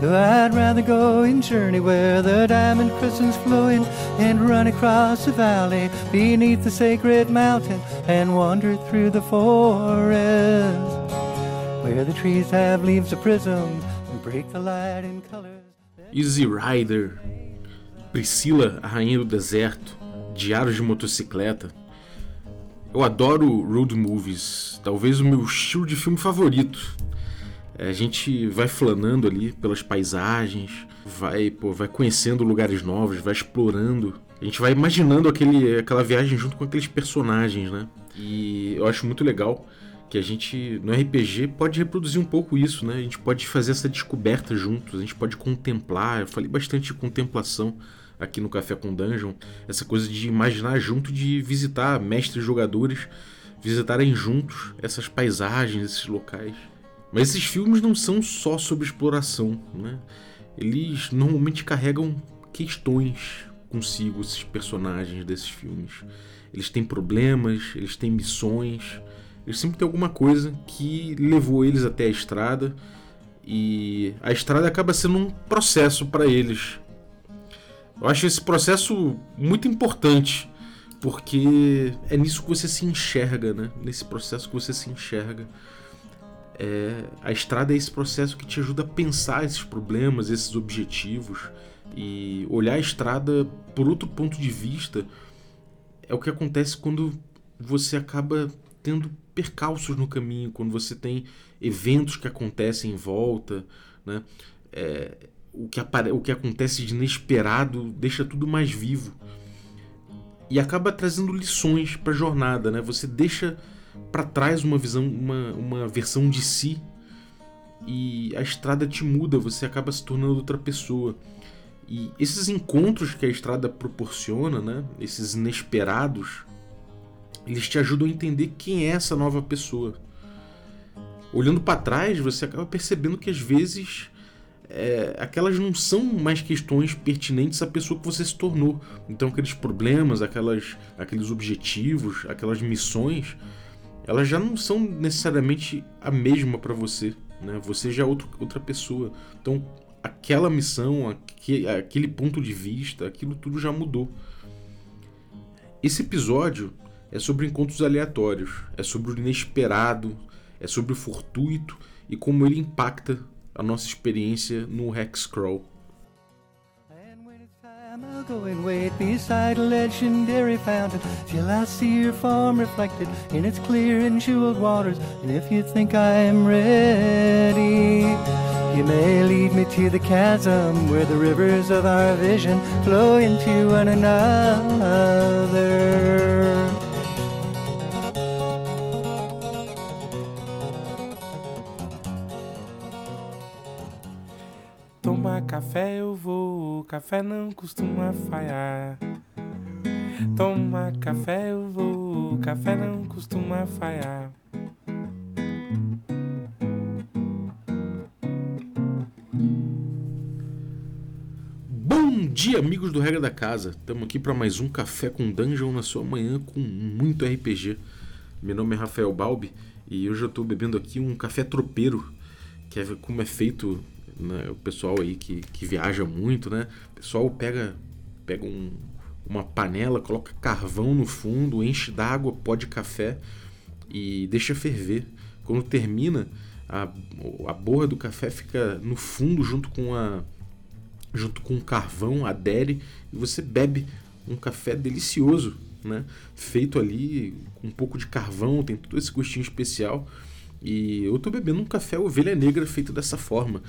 Though I'd rather go and journey where the diamond crystals flowing and run across the valley beneath the sacred mountain and wander through the forest where the trees have leaves of prism and break the light in colors. Easy Rider, Priscila, a rainha do deserto, Diários de motocicleta. Eu adoro road movies, talvez o meu estilo de filme favorito. A gente vai flanando ali pelas paisagens, vai, pô, vai conhecendo lugares novos, vai explorando. A gente vai imaginando aquele, aquela viagem junto com aqueles personagens, né? E eu acho muito legal que a gente no RPG pode reproduzir um pouco isso, né? A gente pode fazer essa descoberta juntos, a gente pode contemplar. Eu falei bastante de contemplação aqui no Café com Dungeon, essa coisa de imaginar junto, de visitar mestres jogadores, visitarem juntos essas paisagens, esses locais. Mas esses filmes não são só sobre exploração, né? Eles normalmente carregam questões consigo, esses personagens desses filmes. Eles têm problemas, eles têm missões, eles sempre têm alguma coisa que levou eles até a estrada e a estrada acaba sendo um processo para eles. Eu acho esse processo muito importante porque é nisso que você se enxerga, né? Nesse processo que você se enxerga. É, a estrada é esse processo que te ajuda a pensar esses problemas, esses objetivos e olhar a estrada por outro ponto de vista. É o que acontece quando você acaba tendo percalços no caminho, quando você tem eventos que acontecem em volta, né? É, o, que o que acontece de inesperado deixa tudo mais vivo e acaba trazendo lições para a jornada, né? Você deixa para trás uma visão, uma, uma versão de si e a estrada te muda, você acaba se tornando outra pessoa. E esses encontros que a estrada proporciona, né? Esses inesperados, eles te ajudam a entender quem é essa nova pessoa. Olhando para trás, você acaba percebendo que às vezes é, aquelas não são mais questões pertinentes à pessoa que você se tornou. Então, aqueles problemas, aquelas, aqueles objetivos, aquelas missões, elas já não são necessariamente a mesma para você. Né? Você já é outro, outra pessoa. Então, aquela missão, aquele, aquele ponto de vista, aquilo tudo já mudou. Esse episódio é sobre encontros aleatórios, é sobre o inesperado, é sobre o fortuito e como ele impacta a nossa experiência no Hexcrawl. I'll go and wait beside a legendary fountain till I see your form reflected in its clear and jeweled waters. And if you think I am ready, you may lead me to the chasm where the rivers of our vision flow into one another. Tomar café eu vou, café não costuma falhar. Tomar café eu vou, café não costuma falhar. Bom dia, amigos do Regra da Casa. Estamos aqui para mais um café com Dungeon na sua manhã com muito RPG. Meu nome é Rafael Balbi e hoje eu estou bebendo aqui um café tropeiro, que é como é feito né, o pessoal aí que, que viaja muito, né? O pessoal pega, pega um, uma panela, coloca carvão no fundo, enche d'água, pó de café e deixa ferver. Quando termina, a, a borra do café fica no fundo junto com a junto com o carvão, adere e você bebe um café delicioso, né? Feito ali com um pouco de carvão, tem todo esse gostinho especial. E eu tô bebendo um café ovelha negra feito dessa forma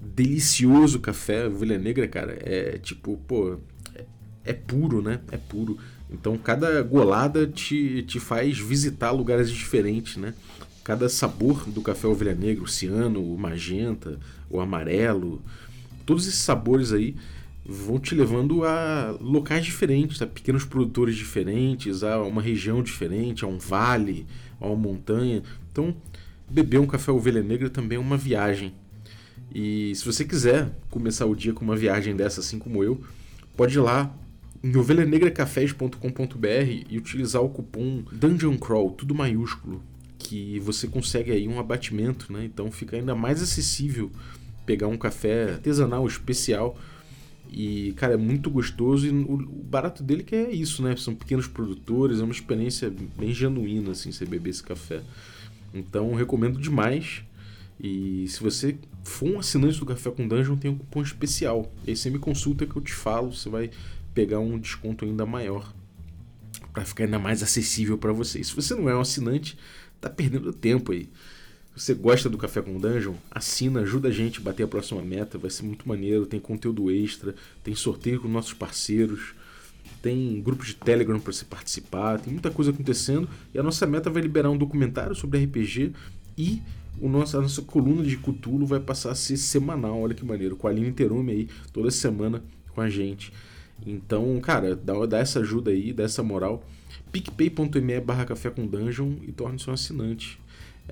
delicioso café. Ovelha Negra, cara, é tipo, pô, é, é, puro, né? É puro. Então cada golada te, te faz visitar lugares diferentes, né? Cada sabor do café Ovelha Negra, o ciano, o magenta, o amarelo, todos esses sabores aí vão te levando a locais diferentes, a pequenos produtores diferentes, a uma região diferente, a um vale, a uma montanha. Então, beber um café ovelha negra também é uma viagem e se você quiser começar o dia com uma viagem dessa, assim como eu, pode ir lá em ovelhanegracafés.com.br e utilizar o cupom Dungeon Crawl, tudo maiúsculo, que você consegue aí um abatimento, né? Então fica ainda mais acessível pegar um café artesanal especial e, cara, é muito gostoso e o, barato dele que é isso, né? São pequenos produtores, é uma experiência bem genuína, assim, você beber esse café. Então, recomendo demais. E se você for um assinante do Café com Dungeon, tem um cupom especial. E aí você me consulta que eu te falo, você vai pegar um desconto ainda maior. para ficar ainda mais acessível para você. E se você não é um assinante, tá perdendo tempo aí você gosta do Café com Dungeon, assina, ajuda a gente a bater a próxima meta, vai ser muito maneiro, tem conteúdo extra, tem sorteio com nossos parceiros, tem grupos de Telegram para você participar, tem muita coisa acontecendo e a nossa meta vai liberar um documentário sobre RPG e o nosso, a nossa coluna de Cthulhu vai passar a ser semanal, olha que maneiro, com a Aline Terume aí toda semana com a gente. Então, cara, dá, dá essa ajuda aí, dá essa moral. picpay.me barra café com dungeon e torne-se um assinante.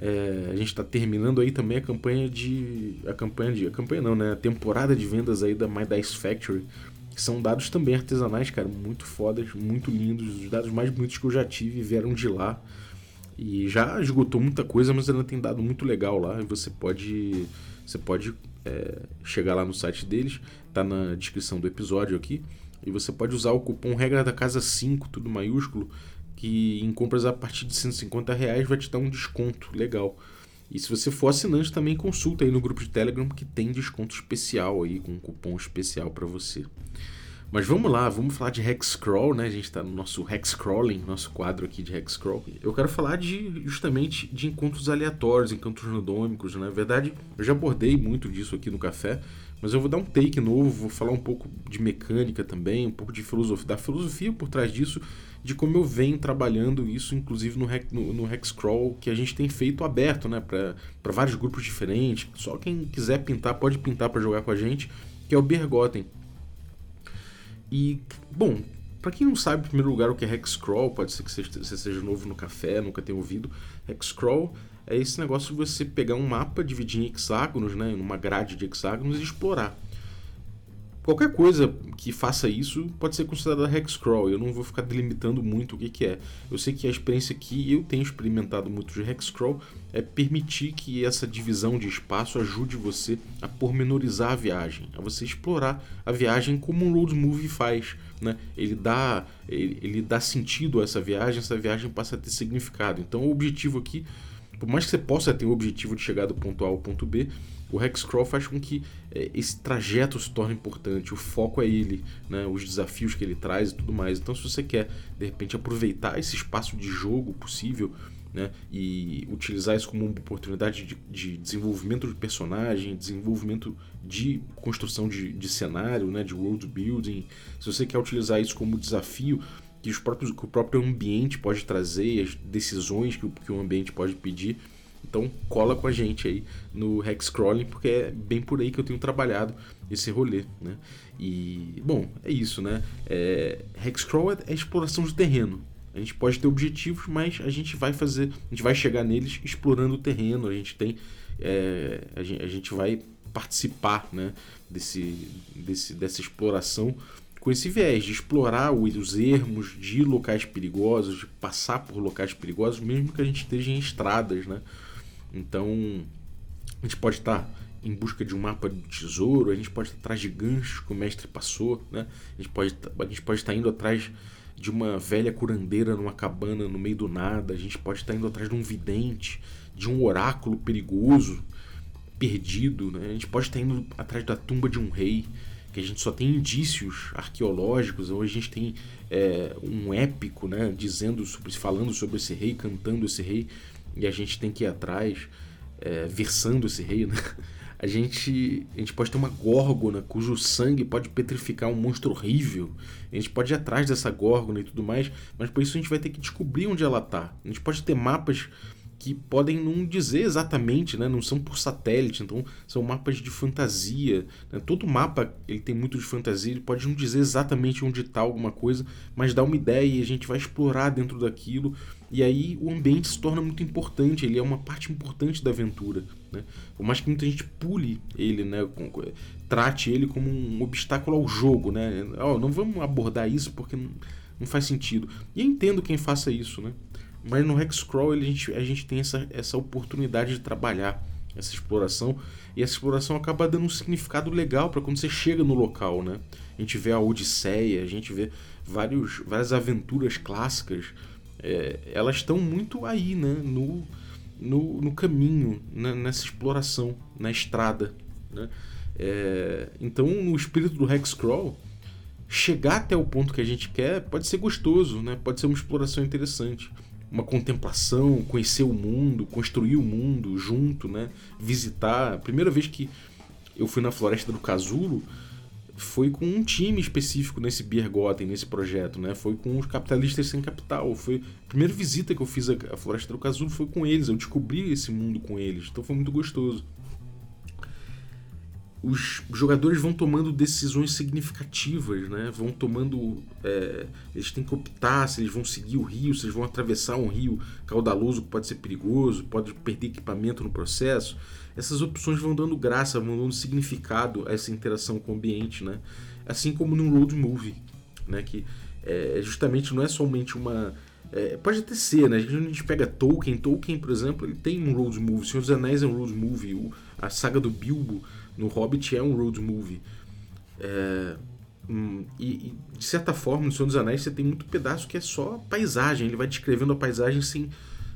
É, a gente está terminando aí também a campanha de. A campanha de. A campanha não, né? A temporada de vendas aí da My Dice Factory. Que são dados também artesanais, cara, muito fodas, muito lindos. Os dados mais bonitos que eu já tive vieram de lá. E já esgotou muita coisa, mas ainda tem dado muito legal lá. E você pode. Você pode é, chegar lá no site deles, tá na descrição do episódio aqui. E você pode usar o cupom regra da casa 5, tudo maiúsculo, que em compras a partir de 150 reais vai te dar um desconto legal. E se você for assinante, também consulta aí no grupo de Telegram que tem desconto especial aí, com um cupom especial para você. Mas vamos lá, vamos falar de Hexcrawl, né? A gente está no nosso Hexcrawling, nosso quadro aqui de Hexcrawl. Eu quero falar de justamente de encontros aleatórios, encontros randômicos, né? Na verdade, eu já abordei muito disso aqui no café, mas eu vou dar um take novo, vou falar um pouco de mecânica também, um pouco de filosofia, da filosofia por trás disso de como eu venho trabalhando isso, inclusive no, no, no Hexcrawl, que a gente tem feito aberto, né, para vários grupos diferentes. Só quem quiser pintar pode pintar para jogar com a gente, que é o Bergotten. E, bom, para quem não sabe, em primeiro lugar, o que é Hexcrawl, pode ser que você seja novo no café, nunca tenha ouvido. Hexcrawl é esse negócio de você pegar um mapa, dividir em hexágonos, né, numa grade de hexágonos e explorar. Qualquer coisa que faça isso pode ser considerada hexcrawl. Eu não vou ficar delimitando muito o que, que é. Eu sei que a experiência que eu tenho experimentado muito de hexcrawl é permitir que essa divisão de espaço ajude você a pormenorizar a viagem, a você explorar a viagem como um road movie faz. Né? Ele, dá, ele, ele dá sentido a essa viagem, essa viagem passa a ter significado. Então o objetivo aqui, por mais que você possa ter o objetivo de chegar do ponto A ao ponto B, o Hexcrawl faz com que é, esse trajeto se torne importante, o foco é ele, né, os desafios que ele traz e tudo mais. Então, se você quer, de repente, aproveitar esse espaço de jogo possível né, e utilizar isso como uma oportunidade de, de desenvolvimento de personagem, desenvolvimento de construção de, de cenário, né, de world building, se você quer utilizar isso como desafio que, os próprios, que o próprio ambiente pode trazer, as decisões que que o ambiente pode pedir então cola com a gente aí no Hexcrawling, porque é bem por aí que eu tenho trabalhado esse rolê, né? E, bom, é isso, né? É, Hexcrawl é, é exploração de terreno. A gente pode ter objetivos, mas a gente vai fazer, a gente vai chegar neles explorando o terreno, a gente tem, é, a, gente, a gente vai participar, né, desse, desse, dessa exploração com esse viés de explorar os ermos de locais perigosos, de passar por locais perigosos, mesmo que a gente esteja em estradas, né? Então, a gente pode estar em busca de um mapa do tesouro, a gente pode estar atrás de ganchos que o mestre passou, né? A gente pode, a gente pode estar indo atrás de uma velha curandeira numa cabana no meio do nada, a gente pode estar indo atrás de um vidente, de um oráculo perigoso, perdido, né? A gente pode estar indo atrás da tumba de um rei, que a gente só tem indícios arqueológicos, ou a gente tem é, um épico, né? Dizendo sobre, falando sobre esse rei, cantando esse rei e a gente tem que ir atrás, é, versando esse rei, né? A gente, a gente pode ter uma górgona cujo sangue pode petrificar um monstro horrível. A gente pode ir atrás dessa górgona e tudo mais, mas por isso a gente vai ter que descobrir onde ela está. A gente pode ter mapas que podem não dizer exatamente, né? não são por satélite, então são mapas de fantasia. Né? Todo mapa ele tem muito de fantasia, ele pode não dizer exatamente onde está alguma coisa, mas dá uma ideia e a gente vai explorar dentro daquilo. E aí o ambiente se torna muito importante, ele é uma parte importante da aventura. Né? Por mais que muita gente pule ele, né? trate ele como um obstáculo ao jogo. Né? Oh, não vamos abordar isso porque não faz sentido. E eu entendo quem faça isso. Né? Mas no Hexcrawl a gente, a gente tem essa, essa oportunidade de trabalhar essa exploração e essa exploração acaba dando um significado legal para quando você chega no local, né? A gente vê a Odisseia, a gente vê vários, várias aventuras clássicas, é, elas estão muito aí, né? No, no, no caminho, né? nessa exploração, na estrada, né? É, então, no espírito do Hexcrawl, chegar até o ponto que a gente quer pode ser gostoso, né? Pode ser uma exploração interessante, uma contemplação, conhecer o mundo, construir o mundo junto, né? Visitar. A primeira vez que eu fui na floresta do Casulo foi com um time específico nesse Biergotten, nesse projeto, né? Foi com os capitalistas sem capital. Foi a primeira visita que eu fiz à floresta do Casulo foi com eles. Eu descobri esse mundo com eles, então foi muito gostoso os jogadores vão tomando decisões significativas, né? Vão tomando, é, eles têm que optar se eles vão seguir o rio, se eles vão atravessar um rio caudaloso que pode ser perigoso, pode perder equipamento no processo. Essas opções vão dando graça, vão dando significado a essa interação com o ambiente, né? Assim como no road movie, né? Que é, justamente não é somente uma é, pode até ser, né? A gente pega Tolkien, Tolkien, por exemplo, ele tem um road movie. Senhor dos Anéis é um road movie. O, a saga do Bilbo no Hobbit é um road movie. É, hum, e, e, de certa forma, no Senhor dos Anéis você tem muito pedaço que é só paisagem. Ele vai descrevendo a paisagem sem,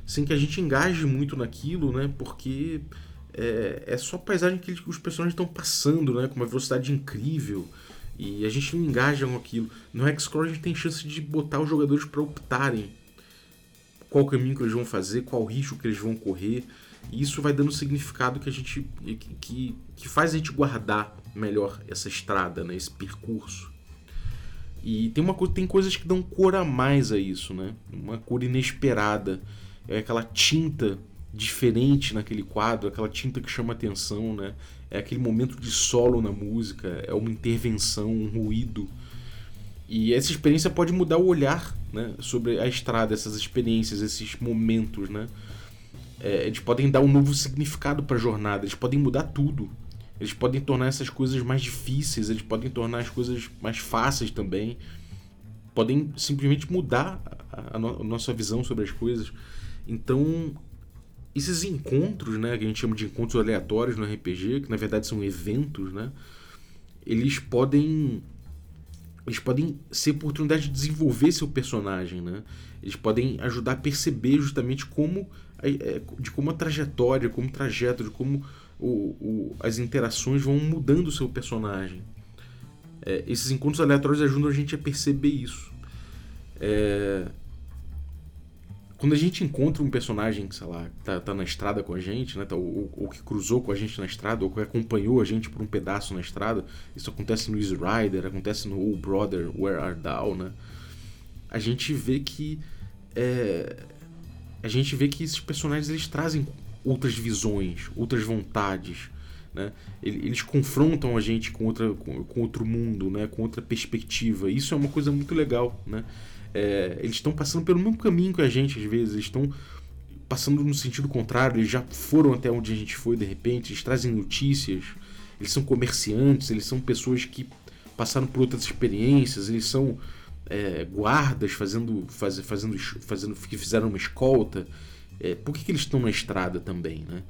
sem que a gente engaje muito naquilo, né? Porque é, é só paisagem que os personagens estão passando, né? Com uma velocidade incrível. E a gente não engaja com aquilo. No Hexcrawl a gente tem chance de botar os jogadores para optarem qual caminho que eles vão fazer, qual risco que eles vão correr. E isso vai dando significado que a gente que, que faz a gente guardar melhor essa estrada, né, esse percurso. E tem uma tem coisas que dão cor a mais a isso, né? Uma cor inesperada. É aquela tinta diferente naquele quadro, aquela tinta que chama atenção, né? É aquele momento de solo na música, é uma intervenção, um ruído. E essa experiência pode mudar o olhar, né, sobre a estrada, essas experiências, esses momentos, né? é, eles podem dar um novo significado para a jornada, eles podem mudar tudo. Eles podem tornar essas coisas mais difíceis, eles podem tornar as coisas mais fáceis também. Podem simplesmente mudar a, a, no, a nossa visão sobre as coisas. Então, esses encontros, né, que a gente chama de encontros aleatórios no RPG, que na verdade são eventos, né, eles podem eles podem ser oportunidade de desenvolver seu personagem, né? Eles podem ajudar a perceber justamente como é, de como a trajetória, como o trajeto, de como o, o, as interações vão mudando o seu personagem. É, esses encontros aleatórios ajudam a gente a perceber isso. É, quando a gente encontra um personagem que, sei lá, tá, tá na estrada com a gente, né, tá, ou, ou, que cruzou com a gente na estrada, ou que acompanhou a gente por um pedaço na estrada, isso acontece no Easy Rider, acontece no Oh Brother, Where Art Thou, né? A gente vê que é, a gente vê que esses personagens eles trazem outras visões, outras vontades, né? Eles confrontam a gente com, outra, com, outro mundo, né? com outra perspectiva. Isso é uma coisa muito legal. Né? É, eles estão passando pelo mesmo caminho que a gente, às vezes. Eles estão passando no sentido contrário. Eles já foram até onde a gente foi de repente. Eles trazem notícias. Eles são comerciantes. Eles são pessoas que passaram por outras experiências. Eles são é, guardas fazendo, faz, fazendo, fazendo, que fizeram uma escolta. É, por que, que eles estão na estrada também, né?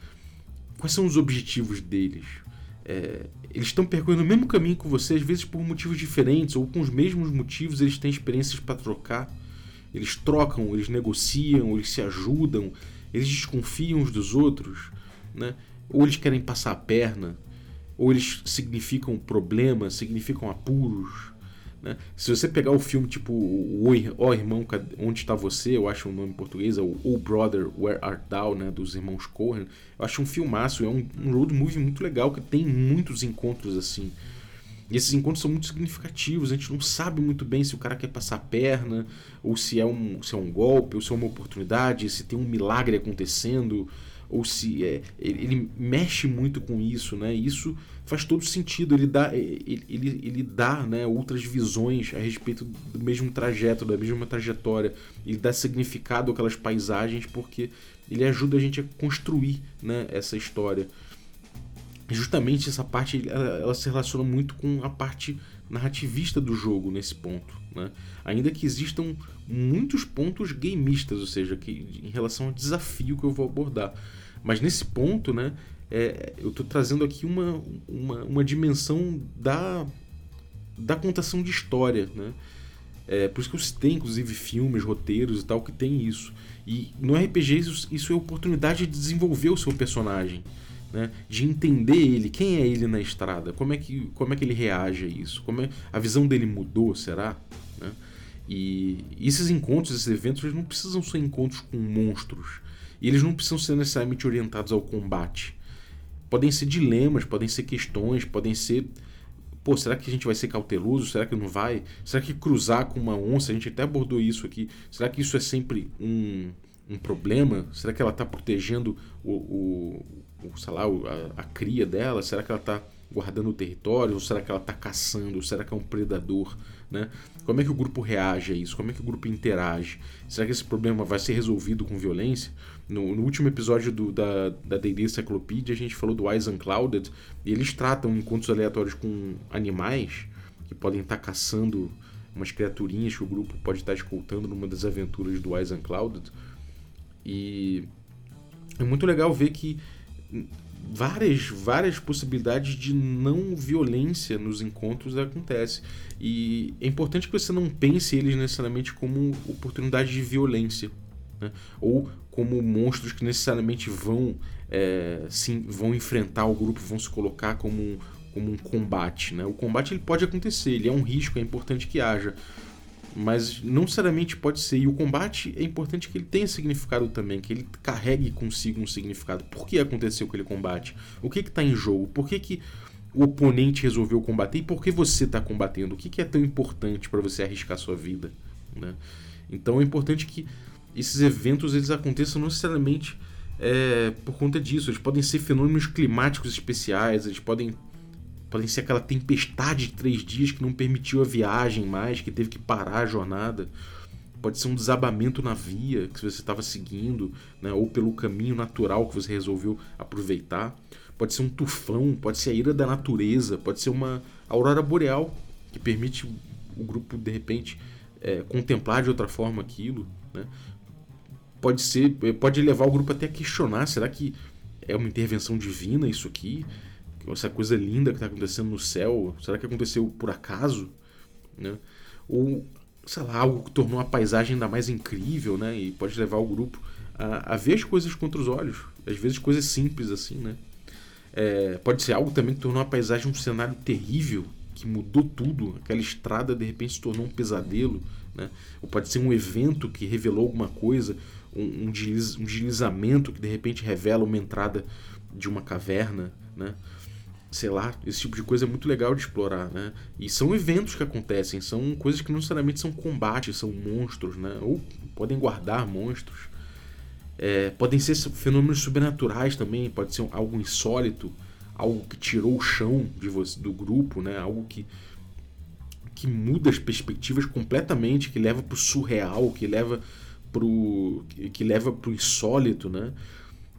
Quais são os objetivos deles? É, eles estão percorrendo o mesmo caminho que você, às vezes por motivos diferentes ou com os mesmos motivos, eles têm experiências para trocar. Eles trocam, eles negociam, eles se ajudam, eles desconfiam uns dos outros, né? Ou eles querem passar a perna, ou eles significam problemas, significam apuros, né? Se você pegar o filme tipo O oh, Irmão, Onde Está Você, eu acho o nome em português, é o Brother, Where Art Thou, né? dos irmãos Cohen, eu acho um filmaço, é um, um road movie muito legal, que tem muitos encontros assim. E esses encontros são muito significativos, a gente não sabe muito bem se o cara quer passar a perna, ou se é um, se é um golpe, ou se é uma oportunidade, se tem um milagre acontecendo, ou se é, ele, ele, mexe muito com isso, né? Isso faz todo sentido. Ele dá, ele, ele, ele dá né, outras visões a respeito do mesmo trajeto, da mesma trajetória. Ele dá significado àquelas paisagens porque ele ajuda a gente a construir né, essa história. Justamente essa parte ela, ela se relaciona muito com a parte narrativista do jogo nesse ponto. Né? Ainda que existam muitos pontos gameistas, ou seja, que, em relação ao desafio que eu vou abordar. Mas nesse ponto, né, é, eu estou trazendo aqui uma, uma, uma, dimensão da, da contação de história, né? É, por isso que eu citei, inclusive, filmes, roteiros e tal, que tem isso. E no RPG isso, isso é oportunidade de desenvolver o seu personagem, né? de entender ele, quem é ele na estrada, como é que, como é que ele reage a isso, como é, a visão dele mudou, será? Né? E esses encontros, esses eventos, eles não precisam ser encontros com monstros. E eles não precisam ser necessariamente orientados ao combate. Podem ser dilemas, podem ser questões, podem ser. Pô, será que a gente vai ser cauteloso? Será que não vai? Será que cruzar com uma onça, a gente até abordou isso aqui, será que isso é sempre um, um problema? Será que ela está protegendo o, o, o, sei lá, a, a cria dela? Será que ela está guardando o território? Ou será que ela está caçando? Ou será que é um predador? Né? Como é que o grupo reage a isso? Como é que o grupo interage? Será que esse problema vai ser resolvido com violência? No, no último episódio do, da D&D Encyclopedia a gente falou do Eyes Unclouded e eles tratam encontros aleatórios com animais que podem estar caçando umas criaturinhas que o grupo pode estar escoltando numa das aventuras do Eyes Unclouded. E é muito legal ver que várias, várias possibilidades de não violência nos encontros acontece. E é importante que você não pense eles necessariamente como oportunidade de violência. Né? Ou como monstros que necessariamente vão, é, sim, vão enfrentar o grupo, vão se colocar como um, como um combate. Né? O combate ele pode acontecer, ele é um risco, é importante que haja mas não necessariamente pode ser. E o combate é importante que ele tenha significado também, que ele carregue consigo um significado. Por que aconteceu aquele combate? O que está em jogo? Por que, que o oponente resolveu combater e por que você está combatendo? O que, que é tão importante para você arriscar sua vida? Né? Então é importante que esses eventos eles aconteçam não necessariamente é, por conta disso. Eles podem ser fenômenos climáticos especiais, eles podem podem ser aquela tempestade de três dias que não permitiu a viagem mais, que teve que parar a jornada. Pode ser um desabamento na via que você estava seguindo, né? ou pelo caminho natural que você resolveu aproveitar. Pode ser um tufão, pode ser a ira da natureza, pode ser uma aurora boreal que permite o grupo de repente é, contemplar de outra forma aquilo. Né? Pode ser, pode levar o grupo até a questionar: será que é uma intervenção divina isso aqui? essa coisa linda que está acontecendo no céu, será que aconteceu por acaso? Né? Ou, sei lá, algo que tornou a paisagem ainda mais incrível, né? E pode levar o grupo a, a ver as coisas contra os olhos. Às vezes coisas simples assim, né? É, pode ser algo também que tornou a paisagem um cenário terrível, que mudou tudo. Aquela estrada de repente se tornou um pesadelo, né? Ou pode ser um evento que revelou alguma coisa, um, um, desliz, um deslizamento que de repente revela uma entrada de uma caverna, né? sei lá, esse tipo de coisa é muito legal de explorar, né? E são eventos que acontecem, são coisas que não necessariamente são combates, são monstros, né? Ou podem guardar monstros. É, podem ser fenômenos sobrenaturais também, pode ser algo insólito, algo que tirou o chão de você, do grupo, né? Algo que que muda as perspectivas completamente, que leva para o surreal, que leva para que leva pro insólito, né?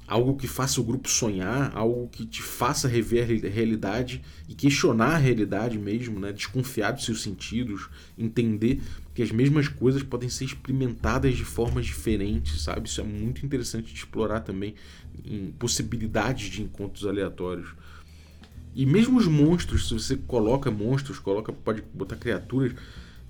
algo que faça o grupo sonhar, algo que te faça rever a realidade e questionar a realidade mesmo, né? desconfiar dos seus sentidos, entender que as mesmas coisas podem ser experimentadas de formas diferentes, sabe? Isso é muito interessante de explorar também em possibilidades de encontros aleatórios. E mesmo os monstros, se você coloca monstros, coloca pode botar criaturas,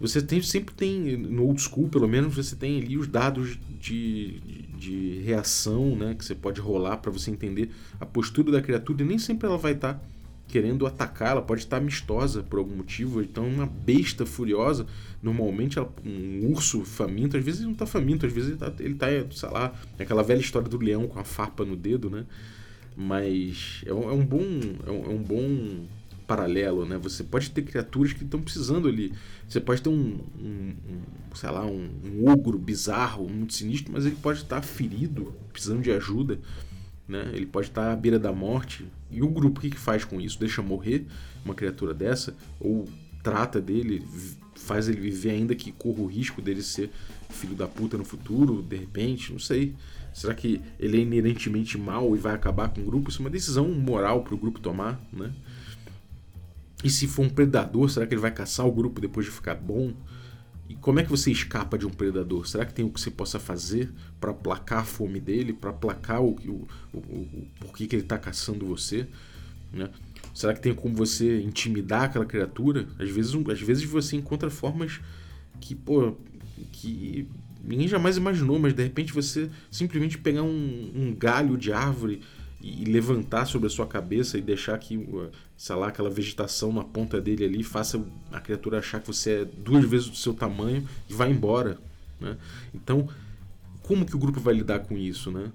você tem, sempre tem, no old school pelo menos, você tem ali os dados de, de, reação né, que você pode rolar para você entender a postura da criatura e nem sempre ela vai estar tá querendo atacar, ela pode estar tá amistosa por algum motivo. Então, uma besta furiosa, normalmente ela, um urso faminto, às vezes ele não está faminto, às vezes ele está, tá, sei lá, aquela velha história do leão com a farpa no dedo, né? Mas é um, é um bom. É um, é um bom paralelo, né? Você pode ter criaturas que estão precisando ali. Você pode ter um, um, um sei lá, um, um, ogro bizarro, muito sinistro, mas ele pode estar ferido, precisando de ajuda, né? Ele pode estar à beira da morte. E o grupo o que, que faz com isso? Deixa morrer uma criatura dessa ou trata dele, faz ele viver ainda que corra o risco dele ser filho da puta no futuro, de repente, não sei. Será que ele é inerentemente mal e vai acabar com o grupo? Isso é uma decisão moral para o grupo tomar, né? E se for um predador, será que ele vai caçar o grupo depois de ficar bom? E como é que você escapa de um predador? Será que tem o que você possa fazer para aplacar a fome dele, para aplacar o, o, o, o porquê que ele está caçando você? Né? Será que tem como você intimidar aquela criatura? Às vezes, às vezes você encontra formas que, pô, que ninguém jamais imaginou, mas de repente você simplesmente pegar um, um galho de árvore e levantar sobre a sua cabeça e deixar que, sei lá, aquela vegetação na ponta dele ali faça a criatura achar que você é duas vezes do seu tamanho e vai embora. Né? Então, como que o grupo vai lidar com isso, né?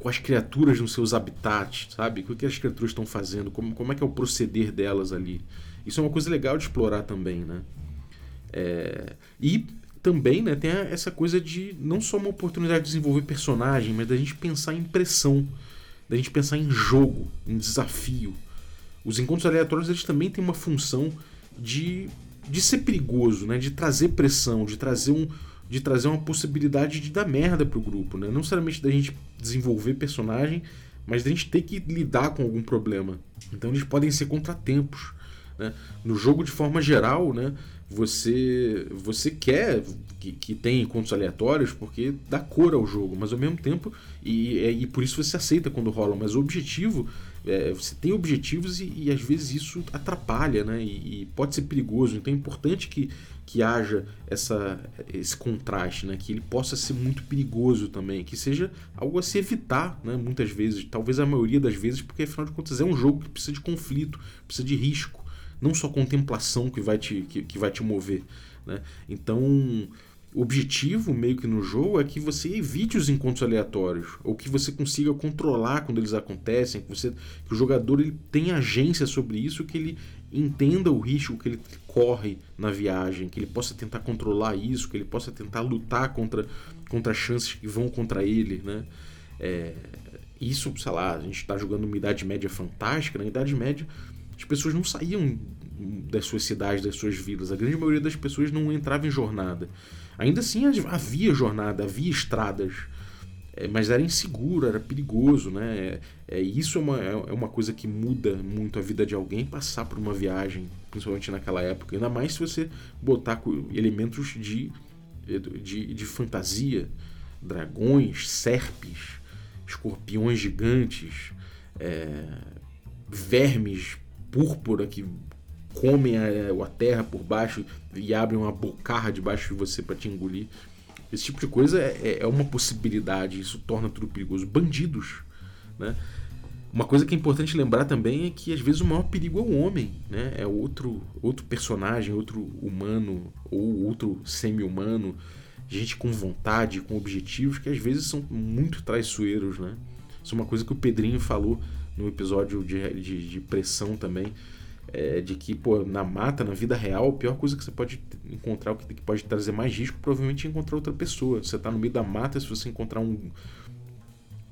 Com as criaturas nos seus habitats, sabe? O que as criaturas estão fazendo? Como, como é que é o proceder delas ali? Isso é uma coisa legal de explorar também, né? É... E também né, tem essa coisa de não só uma oportunidade de desenvolver personagem, mas da gente pensar em pressão da gente pensar em jogo, em desafio. Os encontros aleatórios eles também têm uma função de, de ser perigoso, né? de trazer pressão, de trazer, um, de trazer uma possibilidade de dar merda pro grupo. Né? Não necessariamente da gente desenvolver personagem, mas da gente ter que lidar com algum problema. Então eles podem ser contratempos. Né? No jogo, de forma geral, né? Você você quer que, que tenha encontros aleatórios porque dá cor ao jogo, mas ao mesmo tempo, e, é, e por isso você aceita quando rola, mas o objetivo, é, você tem objetivos e, e, às vezes isso atrapalha, né? E, e, pode ser perigoso, então é importante que, que haja essa, esse contraste, né? Que ele possa ser muito perigoso também, que seja algo a se evitar, né? Muitas vezes, talvez a maioria das vezes, porque afinal de contas é um jogo que precisa de conflito, precisa de risco não só contemplação que vai te, que, que vai te mover. Né? Então, o objetivo meio que no jogo é que você evite os encontros aleatórios, ou que você consiga controlar quando eles acontecem, que, você, que o jogador ele tenha agência sobre isso, que ele entenda o risco que ele corre na viagem, que ele possa tentar controlar isso, que ele possa tentar lutar contra, contra chances que vão contra ele. Né? É, isso, sei lá, a gente está jogando uma Idade Média fantástica, na Idade Média as pessoas não saíam das suas cidades, das suas vilas. A grande maioria das pessoas não entrava em jornada. Ainda assim havia jornada, havia estradas, é, mas era inseguro, era perigoso, né? É, é isso é uma, é, é uma coisa que muda muito a vida de alguém passar por uma viagem, principalmente naquela época. Ainda mais se você botar elementos de, de, de fantasia, dragões, serpes, escorpiões gigantes, é, vermes púrpura que comem a, a terra por baixo e abrem uma bocarra debaixo de você para te engolir. Esse tipo de coisa é, é, é, uma possibilidade, isso torna tudo perigoso. Bandidos, né? Uma coisa que é importante lembrar também é que às vezes o maior perigo é o homem, né? É outro, outro personagem, outro humano ou outro semi-humano, gente com vontade, com objetivos que às vezes são muito traiçoeiros, né? Isso é uma coisa que o Pedrinho falou no episódio de, de, de pressão também, é, de que, pô, na mata, na vida real, a pior coisa que você pode encontrar, o que pode trazer mais risco, provavelmente é encontrar outra pessoa. Você tá no meio da mata, se você encontrar um,